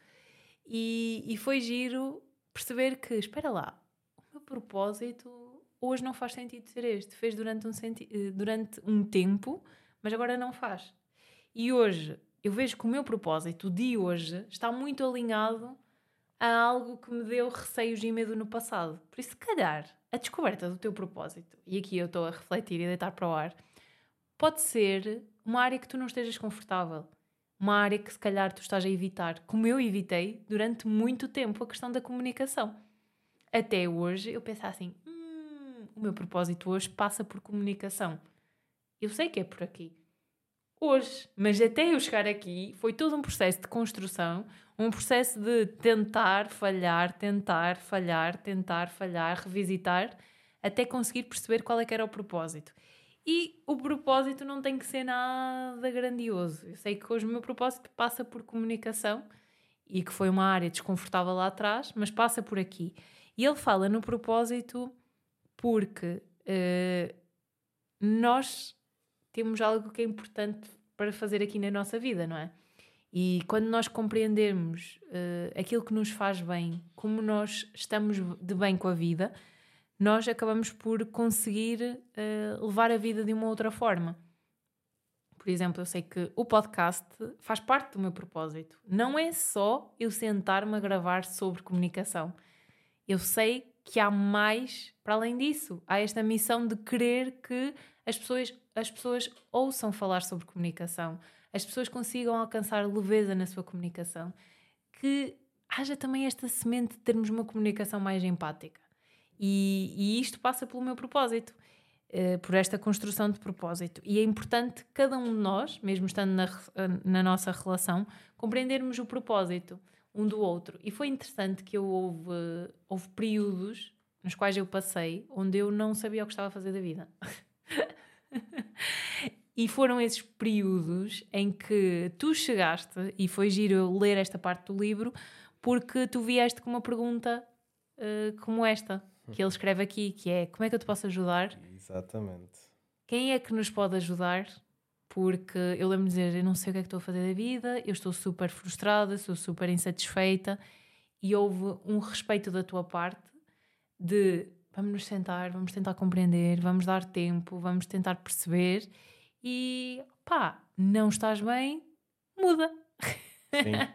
E, e foi giro perceber que, espera lá, o meu propósito hoje não faz sentido ser este. Fez durante um, eh, durante um tempo, mas agora não faz. E hoje eu vejo que o meu propósito de hoje está muito alinhado a algo que me deu receios e medo no passado. Por isso, se calhar, a descoberta do teu propósito, e aqui eu estou a refletir e a deitar para o ar, pode ser uma área que tu não estejas confortável. Uma área que se calhar tu estás a evitar, como eu evitei durante muito tempo a questão da comunicação. Até hoje eu penso assim: hum, o meu propósito hoje passa por comunicação. Eu sei que é por aqui. Hoje, mas até eu chegar aqui foi todo um processo de construção, um processo de tentar, falhar, tentar, falhar, tentar, falhar, revisitar, até conseguir perceber qual é que era o propósito. E o propósito não tem que ser nada grandioso. Eu sei que hoje o meu propósito passa por comunicação e que foi uma área desconfortável lá atrás, mas passa por aqui. E ele fala no propósito porque uh, nós temos algo que é importante para fazer aqui na nossa vida, não é? E quando nós compreendermos uh, aquilo que nos faz bem, como nós estamos de bem com a vida, nós acabamos por conseguir uh, levar a vida de uma outra forma. Por exemplo, eu sei que o podcast faz parte do meu propósito. Não é só eu sentar-me a gravar sobre comunicação. Eu sei que há mais para além disso. Há esta missão de querer que as pessoas, as pessoas ouçam falar sobre comunicação, as pessoas consigam alcançar leveza na sua comunicação, que haja também esta semente de termos uma comunicação mais empática. E, e isto passa pelo meu propósito, uh, por esta construção de propósito. E é importante cada um de nós, mesmo estando na, na nossa relação, compreendermos o propósito um do outro. E foi interessante que eu houve, houve períodos nos quais eu passei onde eu não sabia o que estava a fazer da vida. E foram esses períodos em que tu chegaste, e foi giro ler esta parte do livro, porque tu vieste com uma pergunta uh, como esta, que ele escreve aqui, que é como é que eu te posso ajudar? Exatamente. Quem é que nos pode ajudar? Porque eu lembro de dizer, eu não sei o que é que estou a fazer da vida, eu estou super frustrada, sou super insatisfeita, e houve um respeito da tua parte de vamos nos sentar, vamos tentar compreender, vamos dar tempo, vamos tentar perceber e pá, não estás bem, muda.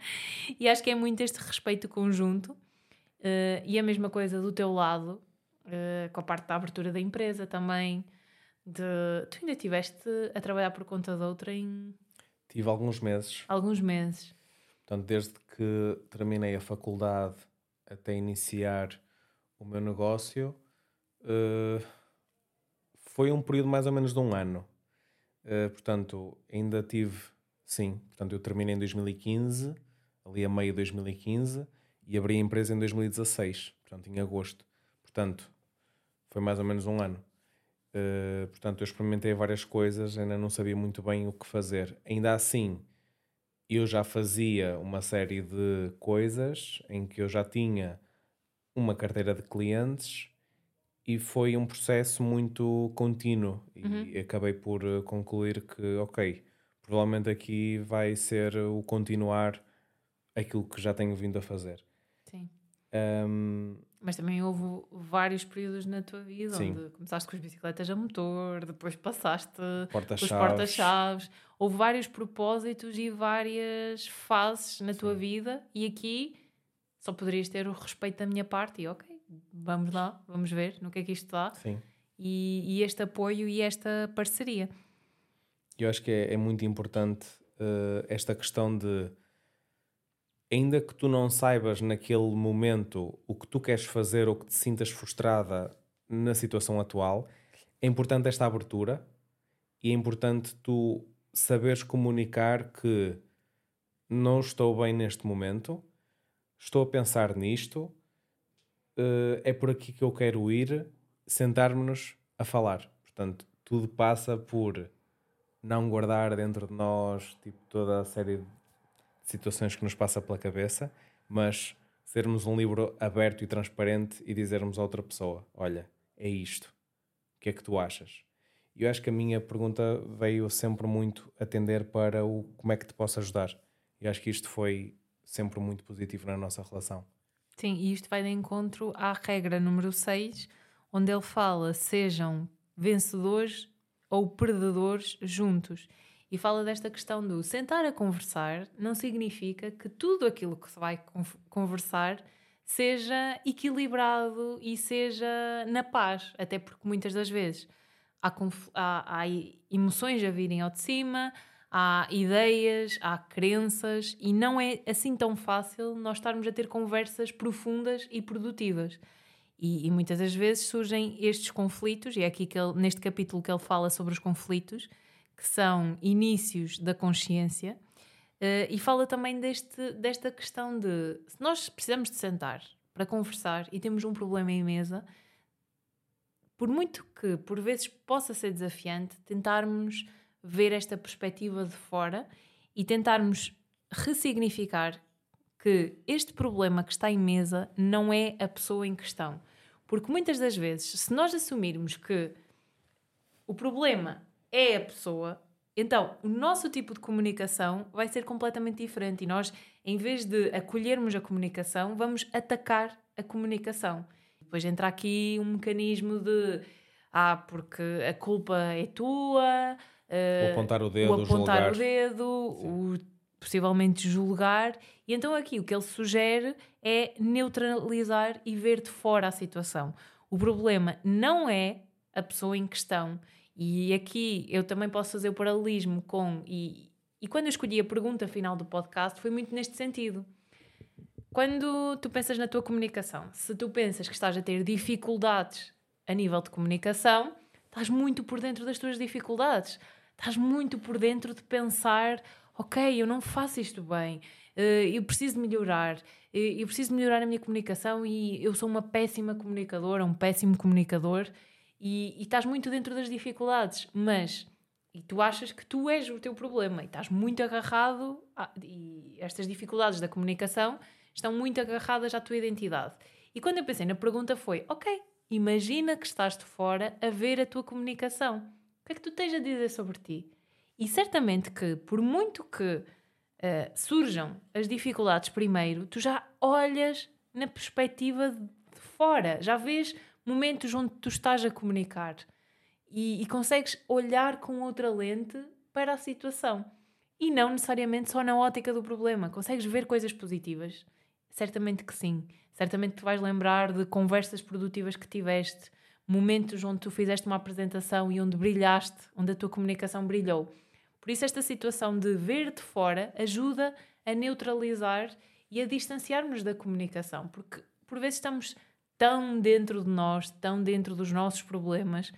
e acho que é muito este respeito conjunto uh, e a mesma coisa do teu lado, uh, com a parte da abertura da empresa também. De... Tu ainda estiveste a trabalhar por conta de outra em. Tive alguns meses. Alguns meses. Portanto, desde que terminei a faculdade até iniciar o meu negócio uh, foi um período mais ou menos de um ano. Uh, portanto, ainda tive, sim, portanto, eu terminei em 2015, ali a meio de 2015, e abri a empresa em 2016, portanto, em agosto. Portanto, foi mais ou menos um ano. Uh, portanto, eu experimentei várias coisas, ainda não sabia muito bem o que fazer. Ainda assim, eu já fazia uma série de coisas em que eu já tinha uma carteira de clientes e foi um processo muito contínuo uhum. e acabei por eh, concluir que, ok, provavelmente aqui vai ser o continuar aquilo que já tenho vindo a fazer. Sim. Um, mas também houve vários períodos na tua vida Sim. onde começaste com as bicicletas a motor, depois passaste porta os porta-chaves. Houve vários propósitos e várias fases na Sim. tua vida, e aqui só poderias ter o respeito da minha parte e ok, vamos lá, vamos ver no que é que isto dá. Sim. E, e este apoio e esta parceria. Eu acho que é, é muito importante uh, esta questão de ainda que tu não saibas naquele momento o que tu queres fazer ou que te sintas frustrada na situação atual, é importante esta abertura e é importante tu saberes comunicar que não estou bem neste momento, estou a pensar nisto, eh, é por aqui que eu quero ir, sentarmos-nos a falar. Portanto, tudo passa por não guardar dentro de nós tipo, toda a série de situações que nos passa pela cabeça, mas sermos um livro aberto e transparente e dizermos a outra pessoa: Olha, é isto, o que é que tu achas? E eu acho que a minha pergunta veio sempre muito atender para o como é que te posso ajudar. E acho que isto foi sempre muito positivo na nossa relação. Sim, e isto vai de encontro à regra número 6, onde ele fala: sejam vencedores ou perdedores juntos. E fala desta questão do sentar a conversar não significa que tudo aquilo que se vai conversar seja equilibrado e seja na paz, até porque muitas das vezes há, há, há emoções a virem ao de cima, há ideias, há crenças e não é assim tão fácil nós estarmos a ter conversas profundas e produtivas. E, e muitas das vezes surgem estes conflitos, e é aqui que ele, neste capítulo que ele fala sobre os conflitos, que são inícios da consciência, uh, e fala também deste, desta questão de se nós precisamos de sentar para conversar e temos um problema em mesa, por muito que por vezes possa ser desafiante, tentarmos ver esta perspectiva de fora e tentarmos ressignificar que este problema que está em mesa não é a pessoa em questão. Porque muitas das vezes, se nós assumirmos que o problema é a pessoa, então o nosso tipo de comunicação vai ser completamente diferente e nós, em vez de acolhermos a comunicação, vamos atacar a comunicação. Depois entra aqui um mecanismo de ah, porque a culpa é tua, o apontar o dedo, o apontar julgar. o dedo, o possivelmente julgar. E então aqui o que ele sugere é neutralizar e ver de fora a situação. O problema não é a pessoa em questão e aqui eu também posso fazer o paralelismo com. E, e quando eu escolhi a pergunta final do podcast, foi muito neste sentido. Quando tu pensas na tua comunicação, se tu pensas que estás a ter dificuldades a nível de comunicação, estás muito por dentro das tuas dificuldades. Estás muito por dentro de pensar: ok, eu não faço isto bem, eh, eu preciso melhorar, eh, eu preciso melhorar a minha comunicação e eu sou uma péssima comunicadora, um péssimo comunicador e, e estás muito dentro das dificuldades, mas e tu achas que tu és o teu problema e estás muito agarrado a, e estas dificuldades da comunicação estão muito agarradas à tua identidade. E quando eu pensei na pergunta foi, ok, imagina que estás de fora a ver a tua comunicação. O que é que tu tens a dizer sobre ti? E certamente que, por muito que uh, surjam as dificuldades primeiro, tu já olhas na perspectiva de fora, já vês momentos onde tu estás a comunicar e, e consegues olhar com outra lente para a situação e não necessariamente só na ótica do problema. Consegues ver coisas positivas? Certamente que sim. Certamente tu vais lembrar de conversas produtivas que tiveste, momentos onde tu fizeste uma apresentação e onde brilhaste, onde a tua comunicação brilhou. Por isso, esta situação de ver de fora ajuda a neutralizar e a distanciar-nos da comunicação, porque por vezes estamos tão dentro de nós, tão dentro dos nossos problemas,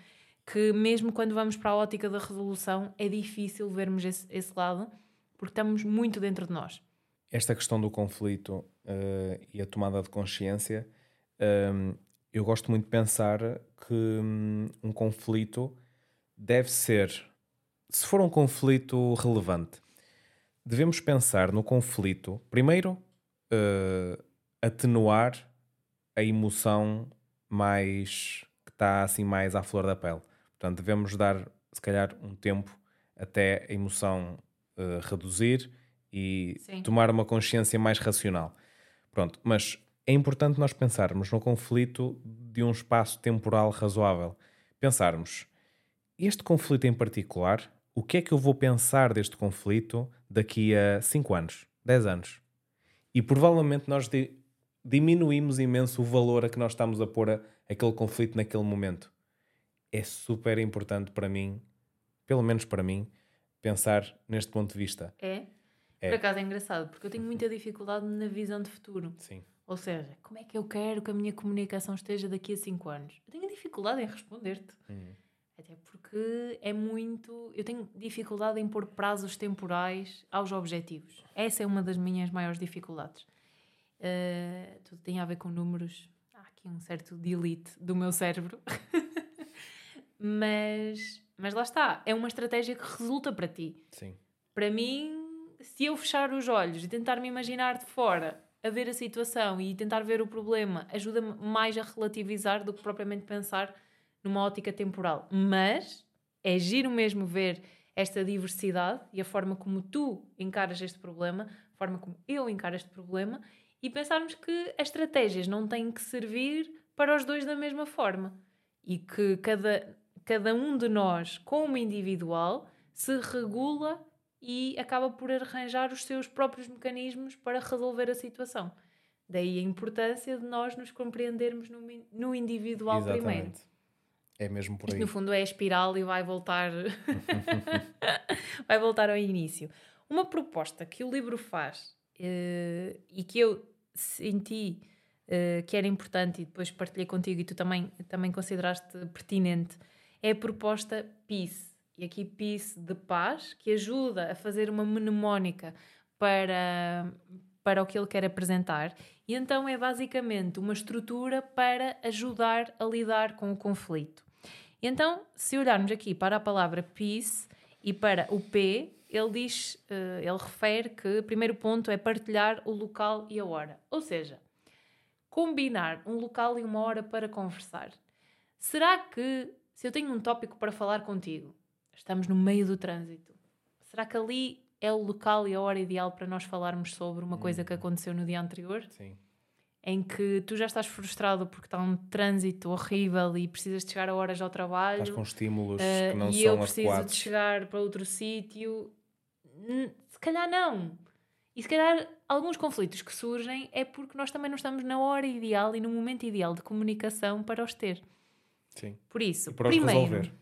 que mesmo quando vamos para a ótica da resolução é difícil vermos esse, esse lado, porque estamos muito dentro de nós. Esta questão do conflito uh, e a tomada de consciência, um, eu gosto muito de pensar que um, um conflito deve ser, se for um conflito relevante, devemos pensar no conflito, primeiro, uh, atenuar a emoção mais que está assim mais à flor da pele. Portanto, devemos dar, se calhar, um tempo até a emoção uh, reduzir e Sim. tomar uma consciência mais racional. Pronto, mas é importante nós pensarmos no conflito de um espaço temporal razoável. Pensarmos, este conflito em particular, o que é que eu vou pensar deste conflito daqui a 5 anos, 10 anos? E provavelmente nós diminuímos imenso o valor a que nós estamos a pôr a, aquele conflito naquele momento. É super importante para mim, pelo menos para mim, pensar neste ponto de vista. É? é. Por acaso é engraçado, porque eu tenho muita dificuldade na visão de futuro. Sim. Ou seja, como é que eu quero que a minha comunicação esteja daqui a 5 anos? Eu tenho dificuldade em responder-te. Uhum. Até porque é muito. Eu tenho dificuldade em pôr prazos temporais aos objetivos. Essa é uma das minhas maiores dificuldades. Uh, tudo tem a ver com números. Há aqui um certo delete do meu cérebro. mas, mas lá está. É uma estratégia que resulta para ti. Sim. Para mim, se eu fechar os olhos e tentar me imaginar de fora a ver a situação e tentar ver o problema, ajuda-me mais a relativizar do que propriamente pensar numa ótica temporal. Mas é giro mesmo ver esta diversidade e a forma como tu encaras este problema, a forma como eu encaro este problema e pensarmos que as estratégias não têm que servir para os dois da mesma forma e que cada, cada um de nós, como individual, se regula e acaba por arranjar os seus próprios mecanismos para resolver a situação. Daí a importância de nós nos compreendermos no, no individual Exatamente. primeiro. É mesmo por aí. Isto, no fundo é a espiral e vai voltar vai voltar ao início. Uma proposta que o livro faz uh, e que eu senti uh, que era importante e depois partilhei contigo e tu também, também consideraste pertinente é a proposta Peace. E aqui Peace de paz, que ajuda a fazer uma mnemónica para, para o que ele quer apresentar. E então é basicamente uma estrutura para ajudar a lidar com o conflito. E então, se olharmos aqui para a palavra peace e para o P, ele diz, uh, ele refere que o primeiro ponto é partilhar o local e a hora. Ou seja, combinar um local e uma hora para conversar. Será que, se eu tenho um tópico para falar contigo, estamos no meio do trânsito, será que ali é o local e a hora ideal para nós falarmos sobre uma coisa que hum. aconteceu no dia anterior? Sim. Em que tu já estás frustrado porque está um trânsito horrível e precisas de chegar a horas ao trabalho. Estás com estímulos uh, que não são E eu preciso adequados. de chegar para outro sítio se calhar não. E se calhar alguns conflitos que surgem é porque nós também não estamos na hora ideal e no momento ideal de comunicação para os ter. Sim. Por isso, e para primeiro, os resolver.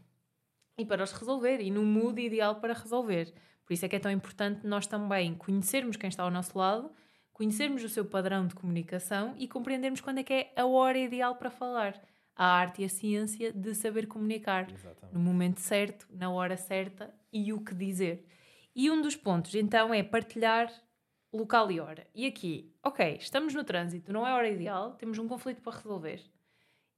E para os resolver, e no mood ideal para resolver. Por isso é que é tão importante nós também conhecermos quem está ao nosso lado, conhecermos o seu padrão de comunicação e compreendermos quando é que é a hora ideal para falar. A arte e a ciência de saber comunicar Exatamente. no momento certo, na hora certa e o que dizer. E um dos pontos, então, é partilhar local e hora. E aqui, ok, estamos no trânsito, não é hora ideal, temos um conflito para resolver.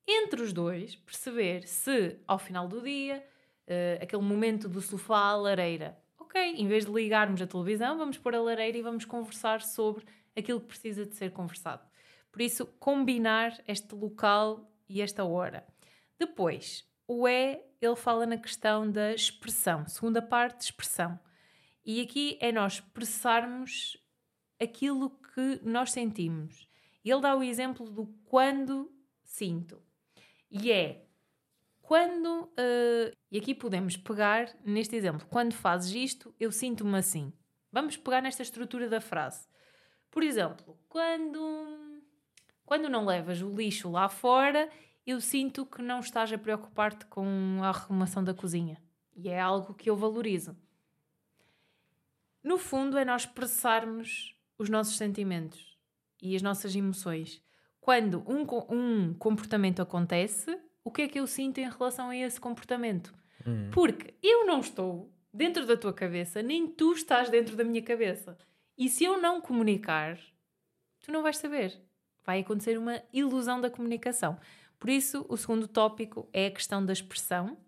Entre os dois, perceber se ao final do dia, uh, aquele momento do sofá à lareira, ok, em vez de ligarmos a televisão, vamos pôr a lareira e vamos conversar sobre aquilo que precisa de ser conversado. Por isso, combinar este local e esta hora. Depois, o E, ele fala na questão da expressão, segunda parte, expressão. E aqui é nós expressarmos aquilo que nós sentimos. Ele dá o exemplo do quando sinto. E é quando. Uh, e aqui podemos pegar neste exemplo. Quando fazes isto, eu sinto-me assim. Vamos pegar nesta estrutura da frase. Por exemplo, quando, quando não levas o lixo lá fora, eu sinto que não estás a preocupar-te com a arrumação da cozinha. E é algo que eu valorizo. No fundo, é nós expressarmos os nossos sentimentos e as nossas emoções. Quando um, um comportamento acontece, o que é que eu sinto em relação a esse comportamento? Hum. Porque eu não estou dentro da tua cabeça, nem tu estás dentro da minha cabeça. E se eu não comunicar, tu não vais saber. Vai acontecer uma ilusão da comunicação. Por isso, o segundo tópico é a questão da expressão.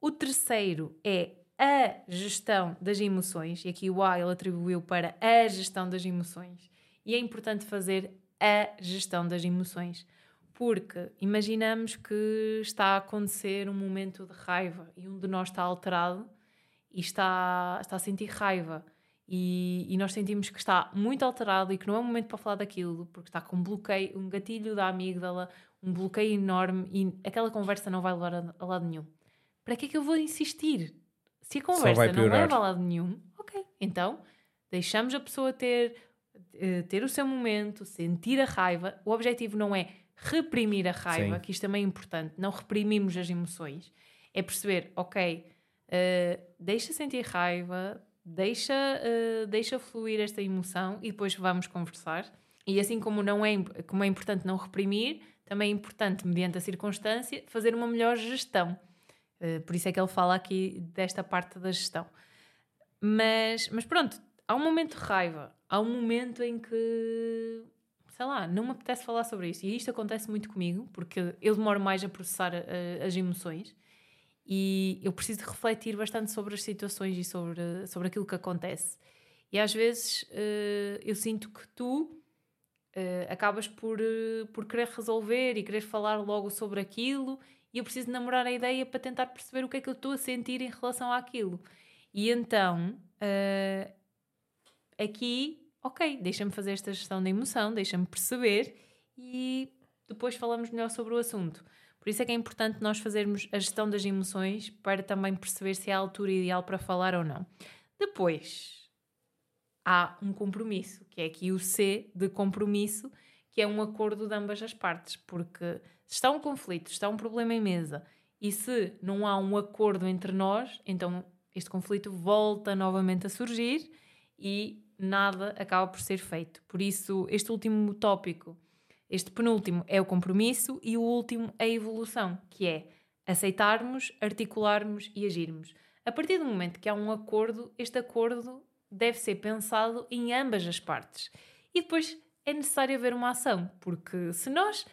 O terceiro é a gestão das emoções, e aqui o A ele atribuiu para a gestão das emoções. E é importante fazer a gestão das emoções, porque imaginamos que está a acontecer um momento de raiva e um de nós está alterado e está, está a sentir raiva. E, e, nós sentimos que está muito alterado e que não é o momento para falar daquilo, porque está com um bloqueio, um gatilho da amígdala, um bloqueio enorme e aquela conversa não vai levar a, a lado nenhum. Para que é que eu vou insistir? Se a conversa não leva a lado nenhum, ok, então deixamos a pessoa ter, eh, ter o seu momento, sentir a raiva. O objetivo não é reprimir a raiva, Sim. que isto também é importante, não reprimimos as emoções. É perceber, ok, uh, deixa sentir raiva, deixa, uh, deixa fluir esta emoção e depois vamos conversar. E assim como, não é, como é importante não reprimir, também é importante, mediante a circunstância, fazer uma melhor gestão. Eh, por isso é que ele fala aqui desta parte da gestão. Mas, mas pronto, há um momento de raiva, há um momento em que, sei lá, não me apetece falar sobre isto. E isto acontece muito comigo, porque eu demoro mais a processar uh, as emoções e eu preciso de refletir bastante sobre as situações e sobre, sobre aquilo que acontece. E às vezes uh, eu sinto que tu uh, acabas por, por querer resolver e querer falar logo sobre aquilo e eu preciso namorar a ideia para tentar perceber o que é que eu estou a sentir em relação àquilo. E então, aqui, ok, deixa-me fazer esta gestão da emoção, deixa-me perceber e depois falamos melhor sobre o assunto. Por isso é que é importante nós fazermos a gestão das emoções para também perceber se é a altura ideal para falar ou não. Depois, há um compromisso, que é aqui o C de compromisso, que é um acordo de ambas as partes, porque se está um conflito, se está um problema em mesa e se não há um acordo entre nós, então este conflito volta novamente a surgir e nada acaba por ser feito. Por isso, este último tópico, este penúltimo é o compromisso e o último a evolução, que é aceitarmos, articularmos e agirmos. A partir do momento que há um acordo, este acordo deve ser pensado em ambas as partes. E depois é necessário haver uma ação, porque se nós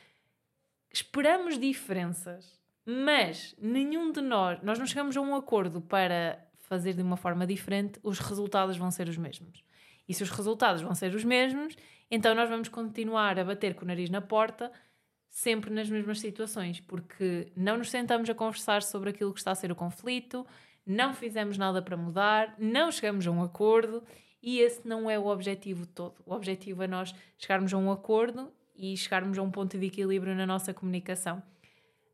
esperamos diferenças, mas nenhum de nós, nós não chegamos a um acordo para fazer de uma forma diferente, os resultados vão ser os mesmos. E se os resultados vão ser os mesmos, então nós vamos continuar a bater com o nariz na porta, sempre nas mesmas situações, porque não nos sentamos a conversar sobre aquilo que está a ser o conflito, não fizemos nada para mudar, não chegamos a um acordo e esse não é o objetivo todo. O objetivo é nós chegarmos a um acordo e chegarmos a um ponto de equilíbrio na nossa comunicação.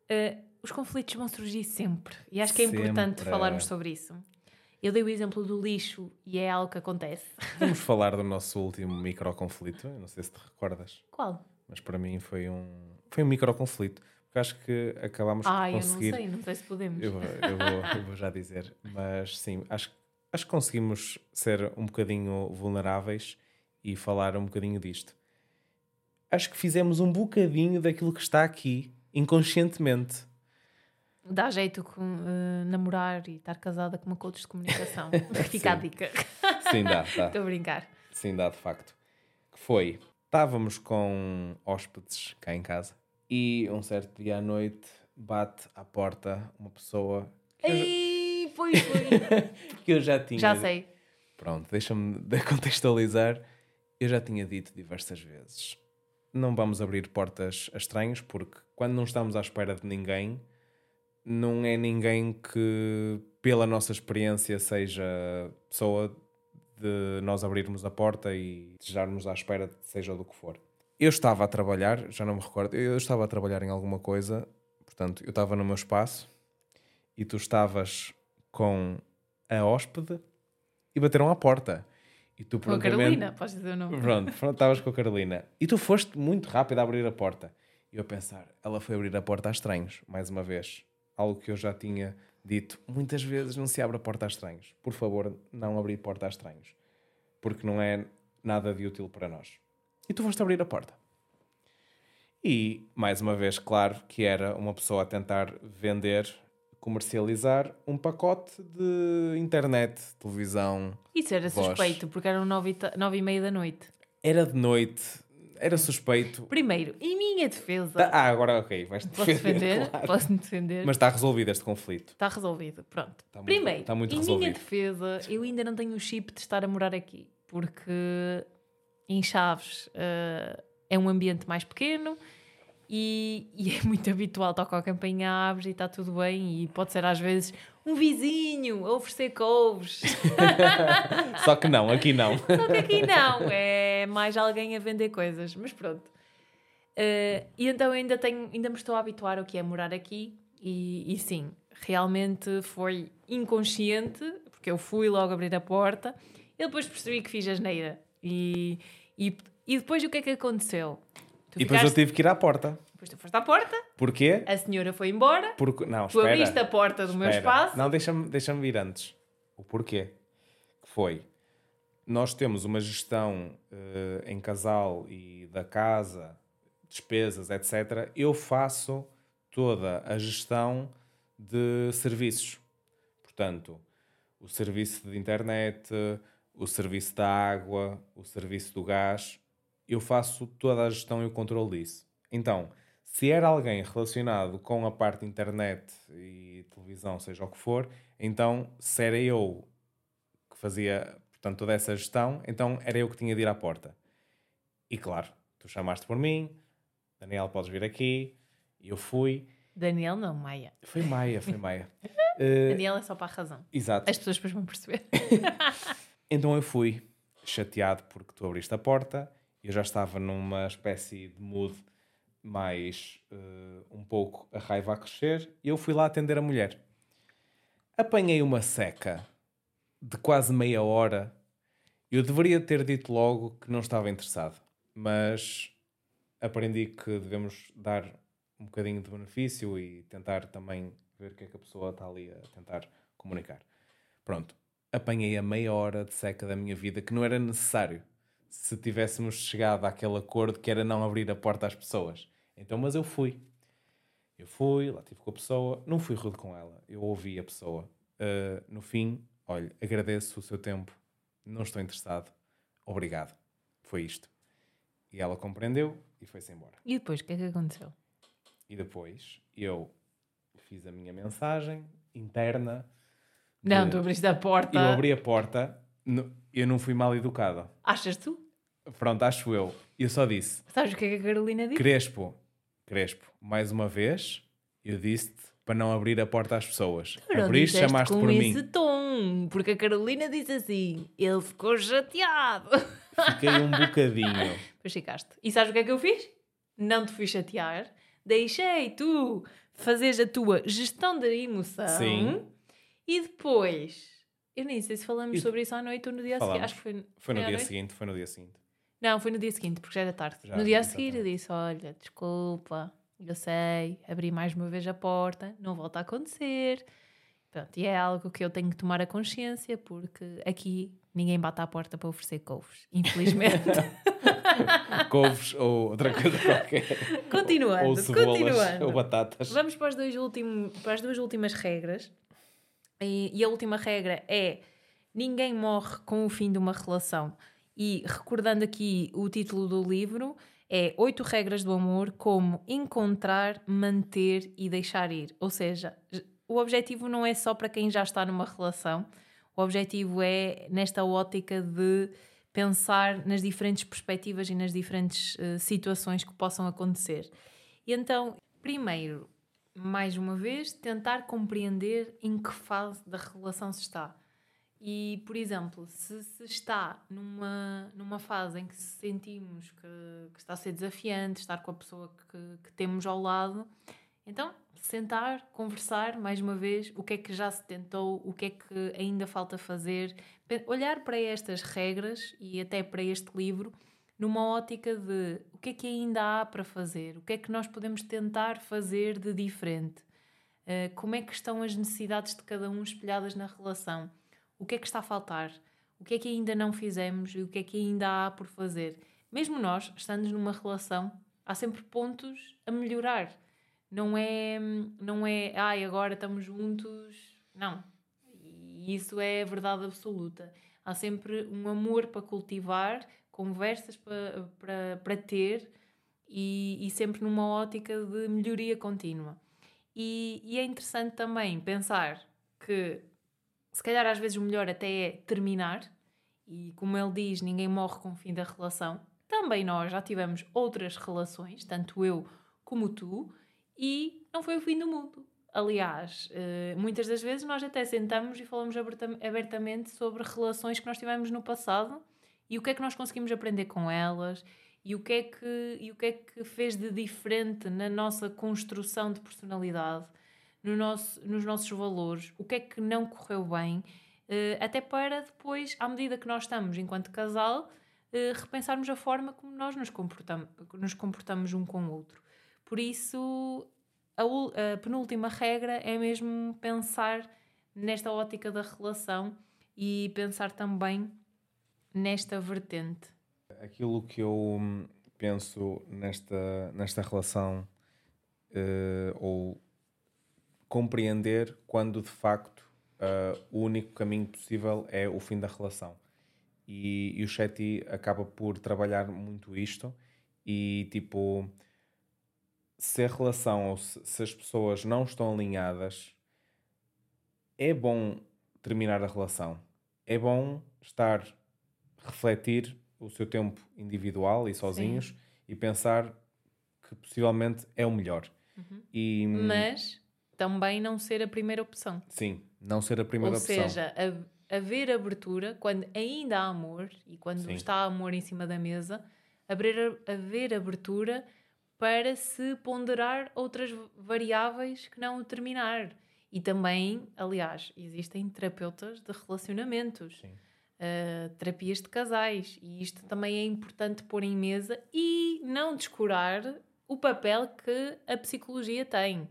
Uh, os conflitos vão surgir sempre e acho que é sempre. importante falarmos sobre isso. Eu dei o exemplo do lixo e é algo que acontece. Vamos falar do nosso último microconflito. Não sei se te recordas. Qual? Mas para mim foi um, foi um microconflito. Porque acho que acabámos ah, por conseguir. Ah, eu não sei, não sei se podemos. Eu, eu, vou, eu vou já dizer. Mas sim, acho, acho que conseguimos ser um bocadinho vulneráveis e falar um bocadinho disto acho que fizemos um bocadinho daquilo que está aqui, inconscientemente. Dá jeito com uh, namorar e estar casada com uma coach de comunicação. Fica a dica. Sim, dá. Estou a brincar. Sim, dá de facto. Que foi, estávamos com hóspedes cá em casa e um certo dia à noite bate à porta uma pessoa Ei, eu... foi, foi. que eu já tinha. Já sei. Pronto, deixa-me contextualizar. Eu já tinha dito diversas vezes não vamos abrir portas a estranhos, porque quando não estamos à espera de ninguém, não é ninguém que, pela nossa experiência, seja pessoa de nós abrirmos a porta e desejarmos à espera de seja do que for. Eu estava a trabalhar, já não me recordo, eu estava a trabalhar em alguma coisa, portanto, eu estava no meu espaço e tu estavas com a hóspede e bateram à porta. E tu com a Carolina, podes dizer o nome. Pronto, estavas com a Carolina. E tu foste muito rápido a abrir a porta. E eu a pensar, ela foi abrir a porta a estranhos, mais uma vez. Algo que eu já tinha dito muitas vezes: não se abre a porta a estranhos. Por favor, não abrir porta a estranhos. Porque não é nada de útil para nós. E tu foste abrir a porta. E, mais uma vez, claro que era uma pessoa a tentar vender, comercializar um pacote de internet, televisão. Isso era voz. suspeito, porque eram nove nove e meia da noite. Era de noite, era suspeito. Primeiro, em minha defesa, Tá- Ah, agora ok, vais posso defender? claro. Posso-me defender? Mas está resolvido este conflito. Está resolvido, pronto. Está muito- Primeiro, está muito em resolvido. minha defesa, eu ainda não tenho o chip de estar a morar aqui, porque em Chaves eh, é um ambiente mais pequeno e, e é muito habitual, toca a campainha, abres e está tudo bem, e pode ser às vezes um vizinho a oferecer couves. Só que não, aqui não. Só que aqui não, é mais alguém a vender coisas, mas pronto. Eh, e então ainda, tenho, ainda me estou a habituar ao que é morar aqui, e, e sim, realmente foi inconsciente, porque eu fui logo abrir a porta, e depois percebi que fiz asneira. E, e, e depois o que é que aconteceu? Tu E depois eu ficaste- tive que ir à porta. depois tu foste à porta, Porquê? a senhora foi embora, Porque... Não, tu espera. abriste a porta do meu Espera. espaço. Não, deixa-me deixa vir antes. O porquê? Que foi, nós temos uma gestão eh, em casal e da casa, despesas, etc. Eu faço toda a gestão de serviços. Portanto, o serviço de internet, o serviço da água, o serviço do gás, eu faço toda a gestão e o controle disso. Então, se era alguém relacionado com a parte internet e televisão, seja o que for, então se era eu que fazia portanto, toda essa gestão, então era eu que tinha de ir à porta. E claro, tu chamaste por mim, Daniel, podes vir aqui, eu fui. Daniel não, Maia. Foi Maia, foi Maia. Eh, Daniel é só para a razão. exato. As pessoas depois vão perceber. Então eu fui chateado porque tu abriste a porta, eu já estava numa espécie de mood mais eh, um pouco a raiva a crescer, eu fui lá atender a mulher. Apanhei uma seca de quase meia hora. Eu deveria ter dito logo que não estava interessado, mas aprendi que devemos dar um bocadinho de benefício e tentar também ver o que é que a pessoa está ali a tentar comunicar. Pronto, apanhei a meia hora de seca da minha vida que não era necessário se tivéssemos chegado àquele acordo que era não abrir a porta às pessoas. Então, mas eu fui. Eu fui, lá estive com a pessoa, não fui rude com ela, eu ouvi a pessoa. Uh, no fim, olha, agradeço o seu tempo, não estou interessado, obrigado. Foi isto. E ela compreendeu e foi-se embora. E depois, o que é que aconteceu? E depois eu fiz a minha mensagem interna. Não, de- tu abriste a porta. Eu abri a porta, no- eu não fui mal educado. Achas tu? Pronto, acho eu. Eu só disse: Sabes o que é que a Carolina disse? Crespo, Crespo, mais uma vez, eu disse-te para não abrir a porta às pessoas. Não Abriste, disseste chamaste com por esse mim. tom, porque a Carolina disse assim, ele ficou chateado. Fiquei um bocadinho. Depois ficaste. E sabes o que é que eu fiz? Não te fui chatear, deixei tu fazeres a tua gestão da emoção Sim. e depois, eu nem sei se falamos E- sobre isso à noite ou no dia a seguir. Falamos. Acho que foi, Foi no dia seguinte, foi no dia seguinte. Não, foi no dia seguinte, porque já era tarde. Já, no dia a seguir eu disse: Olha, desculpa, eu sei, abri mais uma vez a porta, não volta a acontecer. Pronto, e é algo que eu tenho que tomar a consciência, porque aqui ninguém bate à porta para oferecer couves, infelizmente. Couves ou outra coisa qualquer. continuando, ou cebolas continuando. ou batatas. Vamos para, últimos, para as duas últimas regras. E, e a última regra é: ninguém morre com o fim de uma relação. E recordando aqui o título do livro, é Oito Regras do Amor: Como Encontrar, Manter e Deixar Ir. Ou seja, o objetivo não é só para quem já está numa relação, o objetivo é nesta ótica de pensar nas diferentes perspectivas e nas diferentes eh, situações que possam acontecer. E então, primeiro, mais uma vez, tentar compreender em que fase da relação se está. E, por exemplo, se, se está numa, numa fase em que sentimos que, que está a ser desafiante estar com a pessoa que, que temos ao lado, então sentar, conversar mais uma vez o que é que já se tentou, o que é que ainda falta fazer, olhar para estas regras e até para este livro numa ótica de o que é que ainda há para fazer, o que é que nós podemos tentar fazer de diferente, Uh, como é que estão as necessidades de cada um espelhadas na relação, o que é que está a faltar, o que é que ainda não fizemos e o que é que ainda há por fazer. Mesmo nós, estando numa relação, há sempre pontos a melhorar. Não é, não é, ai, agora estamos juntos. Não. E isso é verdade absoluta. Há sempre um amor para cultivar, conversas para, ter e, e sempre numa ótica de melhoria contínua. E, e, é interessante também pensar que, se calhar, às vezes o melhor até é terminar, e como ele diz, ninguém morre com o fim da relação. Também nós já tivemos outras relações, tanto eu como tu, e não foi o fim do mundo. Aliás, eh, muitas das vezes nós até sentamos e falamos abertamente sobre relações que nós tivemos no passado e o que é que nós conseguimos aprender com elas? E o que é que, e o que, é que fez de diferente na nossa construção de personalidade, no nosso, nos nossos valores, o que é que não correu bem, eh, até para depois, à medida que nós estamos enquanto casal, eh, repensarmos a forma como nós nos comportamos, nos comportamos um com o outro. Por isso, a, a penúltima regra é mesmo pensar nesta ótica da relação e pensar também nesta vertente aquilo que eu hum, penso nesta, nesta relação uh, ou compreender quando de facto uh, o único caminho possível é o fim da relação. E, e o Shetty acaba por trabalhar muito isto e tipo se a relação ou se, se as pessoas não estão alinhadas é bom terminar a relação. É bom estar refletir o seu tempo individual e sozinhos Sim. e pensar que possivelmente é o melhor. Uhum. E, Mas também não ser a primeira opção. Sim, não ser a primeira Ou opção. Ou seja, haver abertura quando ainda há amor e quando Sim. está amor em cima da mesa, haver, haver abertura para se ponderar outras variáveis que não o terminar. E também, aliás, existem terapeutas de relacionamentos. Sim uh, terapias de casais. E isto também é importante pôr em mesa e não descurar o papel que a psicologia tem.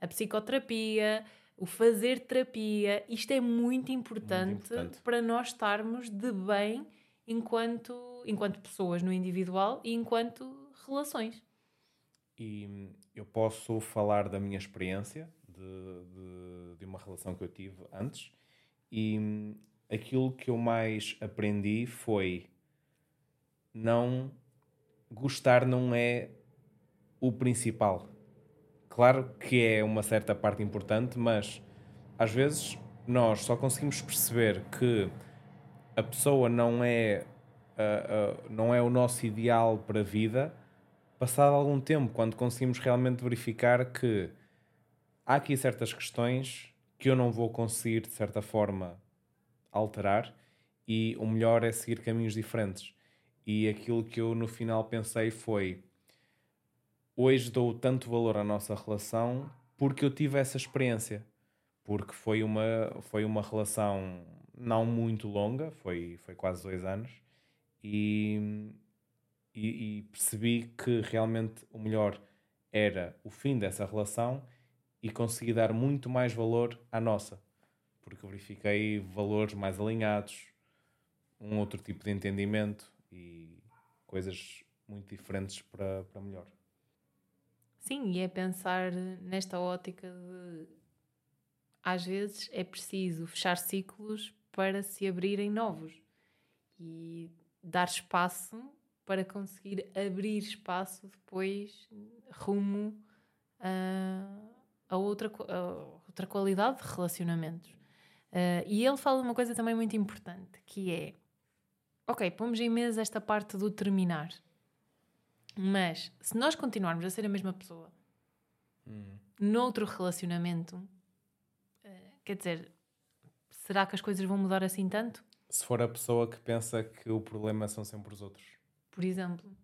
A psicoterapia, o fazer terapia, isto é muito importante, muito importante, para nós estarmos de bem enquanto, enquanto pessoas no individual e enquanto relações. E eu posso falar da minha experiência de, de, de uma relação que eu tive antes e aquilo que eu mais aprendi foi não gostar não é o principal. Claro que é uma certa parte importante, mas às vezes nós só conseguimos perceber que a pessoa não é, uh, uh, não é o nosso ideal para a vida passado algum tempo, quando conseguimos realmente verificar que há aqui certas questões que eu não vou conseguir, de certa forma, alterar e o melhor é seguir caminhos diferentes. E aquilo que eu no final pensei foi: hoje dou tanto valor à nossa relação porque eu tive essa experiência. Porque foi uma, foi uma relação não muito longa, foi, foi quase dois anos, e, e, e percebi que realmente o melhor era o fim dessa relação e consegui dar muito mais valor à nossa porque verifiquei valores mais alinhados, um outro tipo de entendimento e coisas muito diferentes para, para melhor. Sim, e é pensar nesta ótica de às vezes é preciso fechar ciclos para se abrirem novos e dar espaço para conseguir abrir espaço depois rumo a, a outra, a outra qualidade de relacionamentos. Uh, e ele fala uma coisa também muito importante, que é, ok, pomos em mesa esta parte do terminar, mas se nós continuarmos a ser a mesma pessoa hum. noutro relacionamento, uh, quer dizer, será que as coisas vão mudar assim tanto? Se for a pessoa que pensa que o problema são sempre os outros. Por exemplo.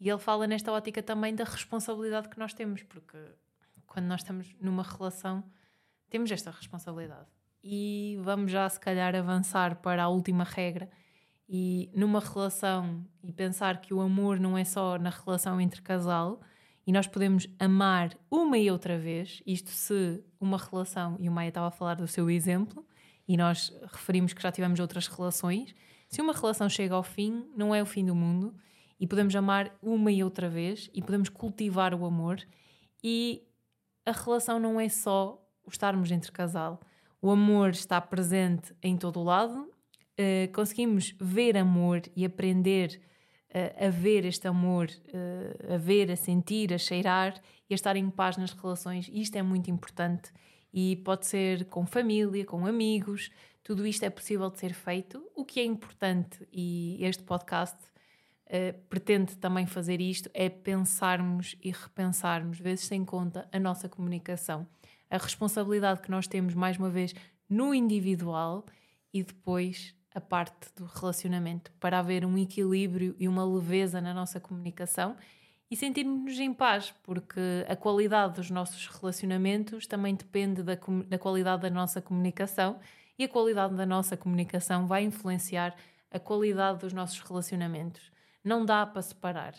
E ele fala nesta ótica também da responsabilidade que nós temos, porque quando nós estamos numa relação, temos esta responsabilidade e vamos já se calhar avançar para a última regra e numa relação e pensar que o amor não é só na relação entre casal e nós podemos amar uma e outra vez, isto se uma relação, e o Maia estava a falar do seu exemplo, e nós referimos que já tivemos outras relações, se uma relação chega ao fim, não é o fim do mundo, e podemos amar uma e outra vez e podemos cultivar o amor e a relação não é só o estarmos entre casal. O amor está presente em todo o lado. Uh, conseguimos ver amor e aprender uh, a ver este amor, uh, a ver, a sentir, a cheirar e a estar em paz nas relações. Isto é muito importante e pode ser com família, com amigos. Tudo isto é possível de ser feito. O que é importante e este podcast uh, pretende também fazer isto é pensarmos e repensarmos, vezes sem conta, a nossa comunicação. A responsabilidade que nós temos, mais uma vez, no individual e depois a parte do relacionamento, para haver um equilíbrio e uma leveza na nossa comunicação e sentirmos-nos em paz, porque a qualidade dos nossos relacionamentos também depende da, da qualidade da nossa comunicação e a qualidade da nossa comunicação vai influenciar a qualidade dos nossos relacionamentos. Não dá para separar.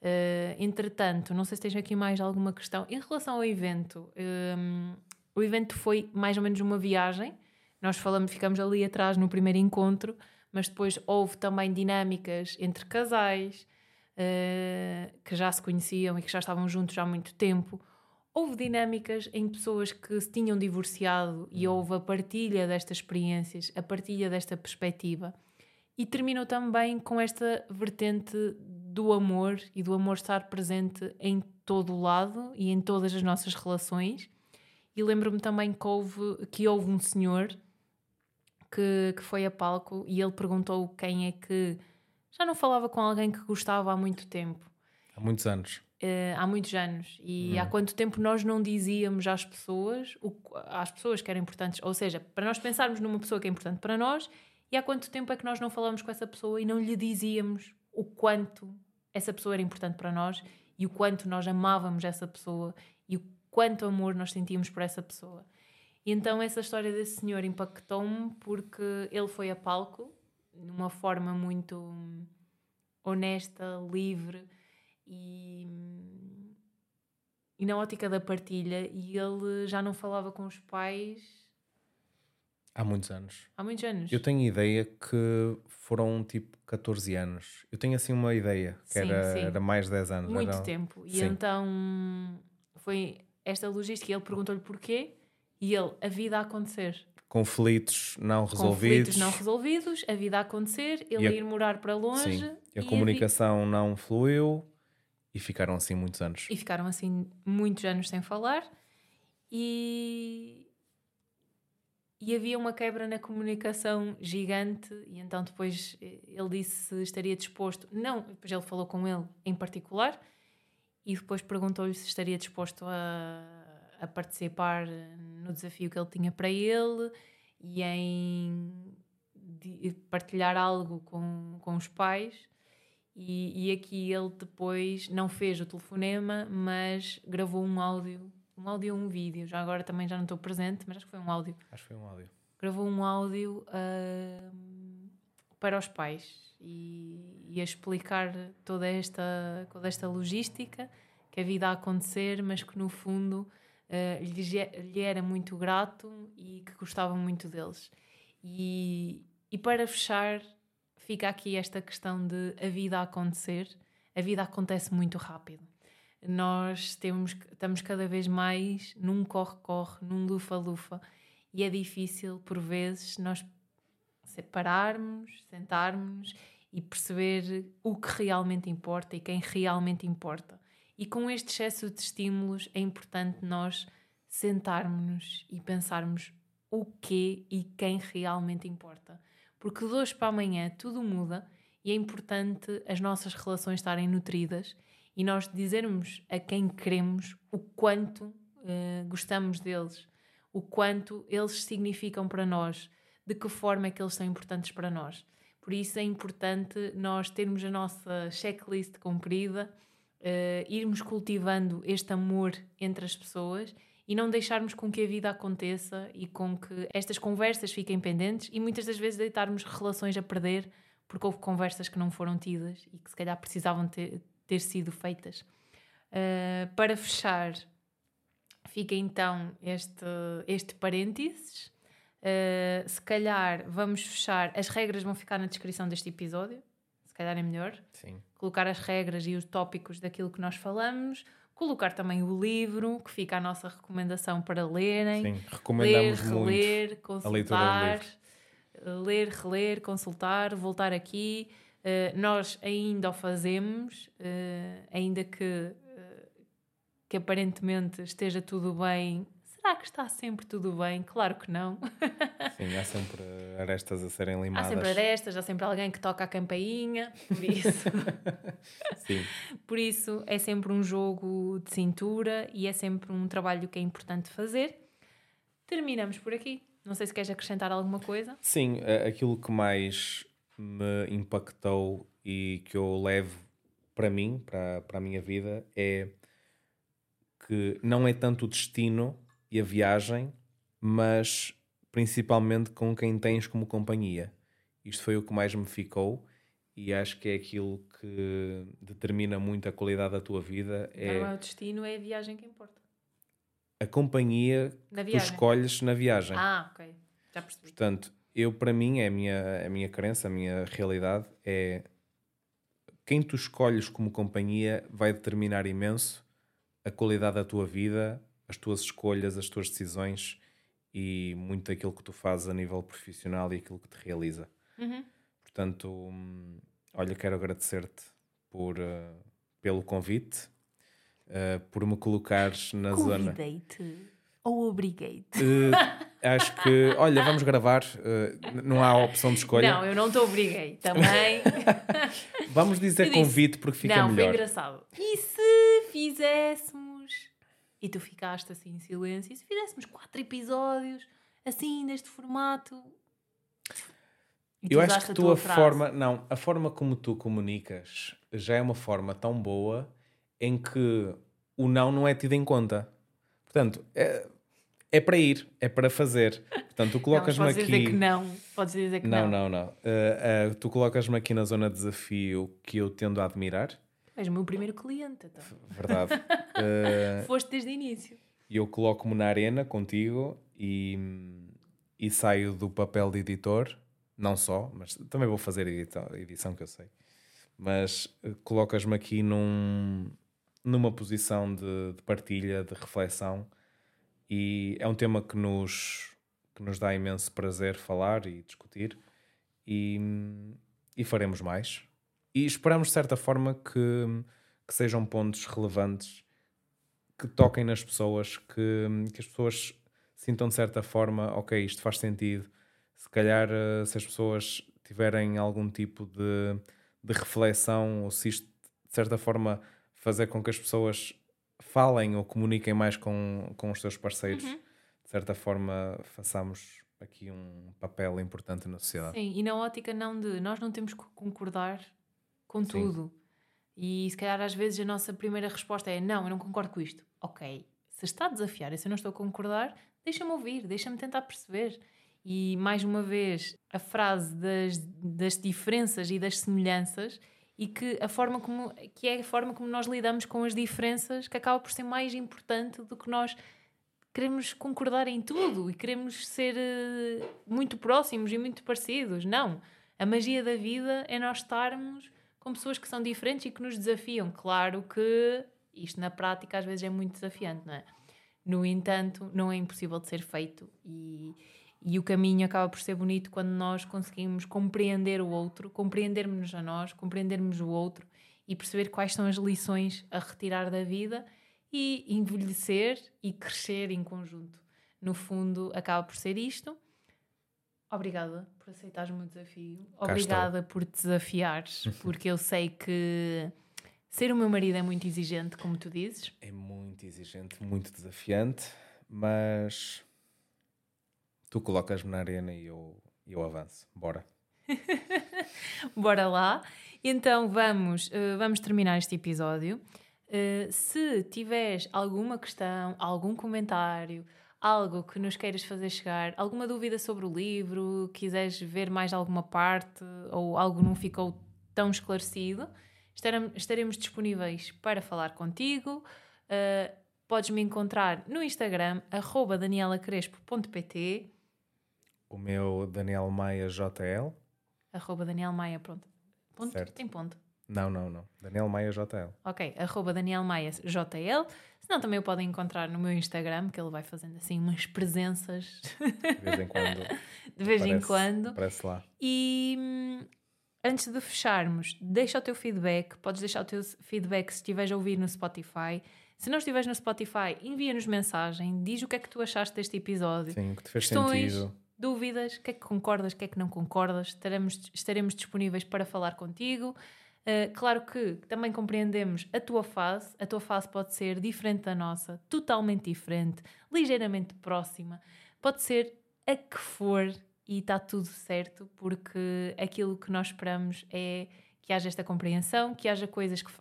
Uh, entretanto, não sei se tens aqui mais alguma questão. Em relação ao evento, um, o evento foi mais ou menos uma viagem. Nós falamos, ficamos ali atrás no primeiro encontro, mas depois houve também dinâmicas entre casais uh, que já se conheciam e que já estavam juntos há muito tempo. Houve dinâmicas em pessoas que se tinham divorciado e houve a partilha destas experiências, a partilha desta perspectiva. E terminou também com esta vertente do amor e do amor estar presente em todo o lado e em todas as nossas relações. E lembro-me também que houve, que houve um senhor que, que foi a palco e ele perguntou quem é que já não falava com alguém que gostava há muito tempo. Há muitos anos. Uh, há muitos anos. E hum. há quanto tempo nós não dizíamos às pessoas, o, às pessoas que eram importantes, ou seja, para nós pensarmos numa pessoa que é importante para nós, e há quanto tempo é que nós não falamos com essa pessoa e não lhe dizíamos o quanto essa pessoa era importante para nós e o quanto nós amávamos essa pessoa e o quanto amor nós sentíamos por essa pessoa. E então essa história desse senhor impactou-me porque ele foi a palco numa forma muito honesta, livre e, e na ótica da partilha. E ele já não falava com os pais. Há muitos anos. Há muitos anos. Eu tenho ideia que foram tipo 14 anos. Eu tenho assim uma ideia que sim, era, sim. era mais de 10 anos. Muito era... tempo. E sim. então foi esta logística. Ele perguntou-lhe porquê e ele, a vida a acontecer conflitos não resolvidos. Conflitos não resolvidos, a vida a acontecer, ele a, ir morar para longe. Sim, a comunicação a não fluiu e ficaram assim muitos anos. E ficaram assim muitos anos sem falar e. E havia uma quebra na comunicação gigante, e então depois ele disse se estaria disposto. Não, depois ele falou com ele em particular, e depois perguntou-lhe se estaria disposto a, a participar no desafio que ele tinha para ele e em partilhar algo com, com os pais. E, e aqui ele depois não fez o telefonema, mas gravou um áudio, um áudio ou um vídeo. Já agora também já não estou presente, mas acho que foi um áudio. Acho que foi um áudio. Gravou um áudio uh, para os pais e, e a explicar toda esta, toda esta logística que a vida a acontecer, mas que no fundo uh, lhe, lhe, era muito grato e que gostava muito deles. E, e para fechar, fica aqui esta questão de a vida acontecer. A vida acontece muito rápido. Nós temos, estamos cada vez mais num corre-corre, num lufa-lufa, e é difícil, por vezes, nós separarmos, sentarmos e perceber o que realmente importa e quem realmente importa. E com este excesso de estímulos é importante nós sentarmos-nos e pensarmos o que e quem realmente importa. Porque de hoje para amanhã tudo muda e é importante as nossas relações estarem nutridas e nós dizermos a quem queremos o quanto uh, gostamos deles, o quanto eles significam para nós, de que forma é que eles são importantes para nós. Por isso é importante nós termos a nossa checklist cumprida uh, irmos cultivando este amor entre as pessoas e não deixarmos com que a vida aconteça e com que estas conversas fiquem pendentes e muitas das vezes deitarmos relações a perder porque houve conversas que não foram tidas e que se calhar precisavam ter, ter sido feitas. Uh, para fechar, fica então este, este parênteses. Uh, se calhar vamos fechar, as regras vão ficar na descrição deste episódio calhar é melhor. Sim. Colocar as regras e os tópicos daquilo que nós falamos, colocar também o livro, que fica a nossa recomendação para lerem. Sim, recomendamos ler, muito reler, a leitura consultar, do ler, reler, consultar, voltar aqui. Uh, nós ainda o fazemos, uh, ainda que, uh, que aparentemente esteja tudo bem. Será que está sempre tudo bem? Claro que não. Sim, há sempre arestas a serem Há limadas. sempre arestas, há sempre alguém que toca a campainha, por isso. Sim. Por isso é sempre um jogo de cintura e é sempre um trabalho que é importante fazer. Terminamos por aqui. Não sei se queres acrescentar alguma coisa. Sim, aquilo que mais me impactou e que eu levo para mim, para, para a minha vida, é que não é tanto o destino e a viagem, mas principalmente com quem tens como companhia. Isto foi o que mais me ficou e acho que é aquilo que determina muito a qualidade da tua vida. Não é É o destino, é a viagem que importa. a companhia que tu escolhes na viagem. Ah, ok. Já percebi. Portanto, eu para mim, é a minha, a minha crença, a minha realidade é quem tu escolhes como companhia vai determinar imenso a qualidade da tua vida, as tuas escolhas, as tuas decisões e muito daquilo que tu fazes a nível profissional e aquilo que te realiza. Uhum. Portanto, olha, quero agradecer-te por, eh, pelo convite, eh, por me colocares na zona. Convidei-te ou obriguei-te? Eh, acho que, olha, vamos gravar, n- não há opção de escolha. Não, eu não te obriguei. Também. Vamos dizer disse, convite porque fica não, foi melhor. engraçado. E se fizéssemos. E tu ficaste assim em silêncio. E se fizéssemos quatro episódios assim, neste formato? Eu acho que a tu tua frase. forma, não, a forma como tu comunicas já é uma forma tão boa em que o não não é tido em conta. Portanto, é, é para ir, é para fazer. Portanto, tu colocas-me podes aqui. dizer que não. Podes dizer que não. Não, não, não. Uh, uh, tu colocas-me aqui na zona de desafio que eu tendo a admirar. És o meu primeiro cliente, então. Verdade. Uh, Foste desde o início. e eu coloco-me na arena contigo e, e saio do papel de editor, não só, mas também vou fazer edição, edição que eu sei. Mas colocas-me aqui num, numa posição de, de partilha, de reflexão, e é um tema que nos, que nos dá imenso prazer falar e discutir, e, e faremos mais. E esperamos, de certa forma, que, que sejam pontos relevantes que toquem nas pessoas, que, que as pessoas sintam de certa forma, ok, isto faz sentido. Se calhar, eh, se as pessoas tiverem algum tipo de, de reflexão, ou se isto de certa forma fazer com que as pessoas falem ou comuniquem mais com, com os seus parceiros, Uhum. de certa forma façamos aqui um papel importante na sociedade. Sim, e na ótica não de nós não temos que concordar com Sim. tudo. E se calhar às vezes a nossa primeira resposta é não, eu não concordo com isto. Ok, se está a desafiar e se eu não estou a concordar, deixa-me ouvir, deixa-me tentar perceber. E mais uma vez, a frase das, das diferenças e das semelhanças e que a forma como que é a forma como nós lidamos com as diferenças que acaba por ser mais importante do que nós queremos concordar em tudo e queremos ser eh, muito próximos e muito parecidos. Não. A magia da vida é nós estarmos com pessoas que são diferentes e que nos desafiam. Claro que isto na prática às vezes é muito desafiante, não é? No entanto, não é impossível de ser feito e, e o caminho acaba por ser bonito quando nós conseguimos compreender o outro, compreendermos a nós, compreendermos o outro e perceber quais são as lições a retirar da vida e envelhecer e crescer em conjunto. No fundo, acaba por ser isto. Obrigada por aceitares o meu desafio. Obrigada por te desafiares, porque eu sei que ser o meu marido é muito exigente, como tu dizes. É muito exigente, muito desafiante, mas tu colocas-me na arena e eu, eu avanço. Bora. Bora lá. Então vamos, eh, vamos terminar este episódio. Eh, se tiveres alguma questão, algum comentário, algo que nos queiras fazer chegar, alguma dúvida sobre o livro, quiseres ver mais alguma parte ou algo não ficou tão esclarecido, estarem- estaremos disponíveis para falar contigo. Eh, podes me encontrar no Instagram, danielacrespo.pt, O meu Daniel Maia JL. arroba danielmaia, pronto, Ponto? Certo. Tem ponto. Não, não, não. Daniel Maia JL. Ok, arroba Daniel Maia JL. Senão também o podem encontrar no meu Instagram, que ele vai fazendo assim umas presenças De vez em quando. de vez em aparece- quando. Aparece lá. E hum, antes de fecharmos, deixa o teu feedback. Podes deixar o teu feedback se estiveres a ouvir no Spotify. Se não estiveres no Spotify, envia-nos mensagem, diz o que é que tu achaste deste episódio. Sim, o que te fez Questões, sentido. Dúvidas, o que é que concordas, o que é que não concordas, estaremos, estaremos disponíveis para falar contigo. Uh, claro que também compreendemos a tua fase, a tua fase pode ser diferente da nossa, totalmente diferente, ligeiramente próxima, pode ser a que for e está tudo certo, porque aquilo que nós esperamos é que haja esta compreensão, que haja coisas que,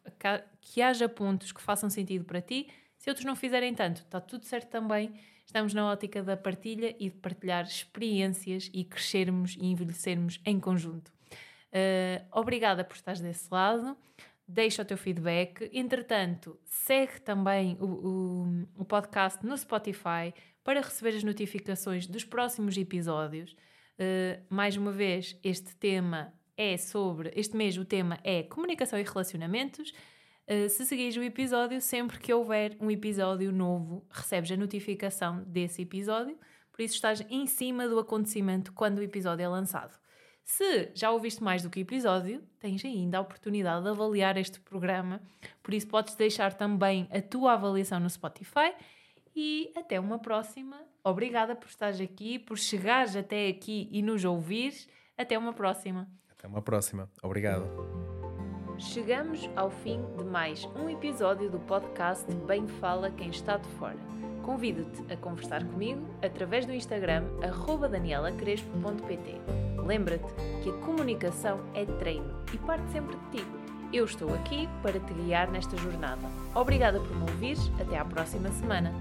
que haja pontos que façam sentido para ti. Se outros não fizerem tanto, está tudo certo também. Estamos na ótica da partilha e de partilhar experiências e crescermos e envelhecermos em conjunto. Uh, obrigada por estares desse lado. Deixa o teu feedback. Entretanto, segue também o, o, o podcast no Spotify para receber as notificações dos próximos episódios. Uh, mais uma vez, este tema é sobre. Este mês, o tema é comunicação e relacionamentos. Uh, se seguires o episódio, sempre que houver um episódio novo, recebes a notificação desse episódio. Por isso, estás em cima do acontecimento quando o episódio é lançado. Se já ouviste mais do que episódio, tens ainda a oportunidade de avaliar este programa, por isso podes deixar também a tua avaliação no Spotify e até uma próxima. Obrigada por estares aqui, por chegares até aqui e nos ouvires. Até uma próxima. Até uma próxima. Obrigado. Chegamos ao fim de mais um episódio do podcast Bem Fala Quem Está de Fora. Convido-te a conversar comigo através do Instagram danielacrespo.pt. Lembra-te que a comunicação é treino e parte sempre de ti. Eu estou aqui para te guiar nesta jornada. Obrigada por me ouvires. Até à próxima semana.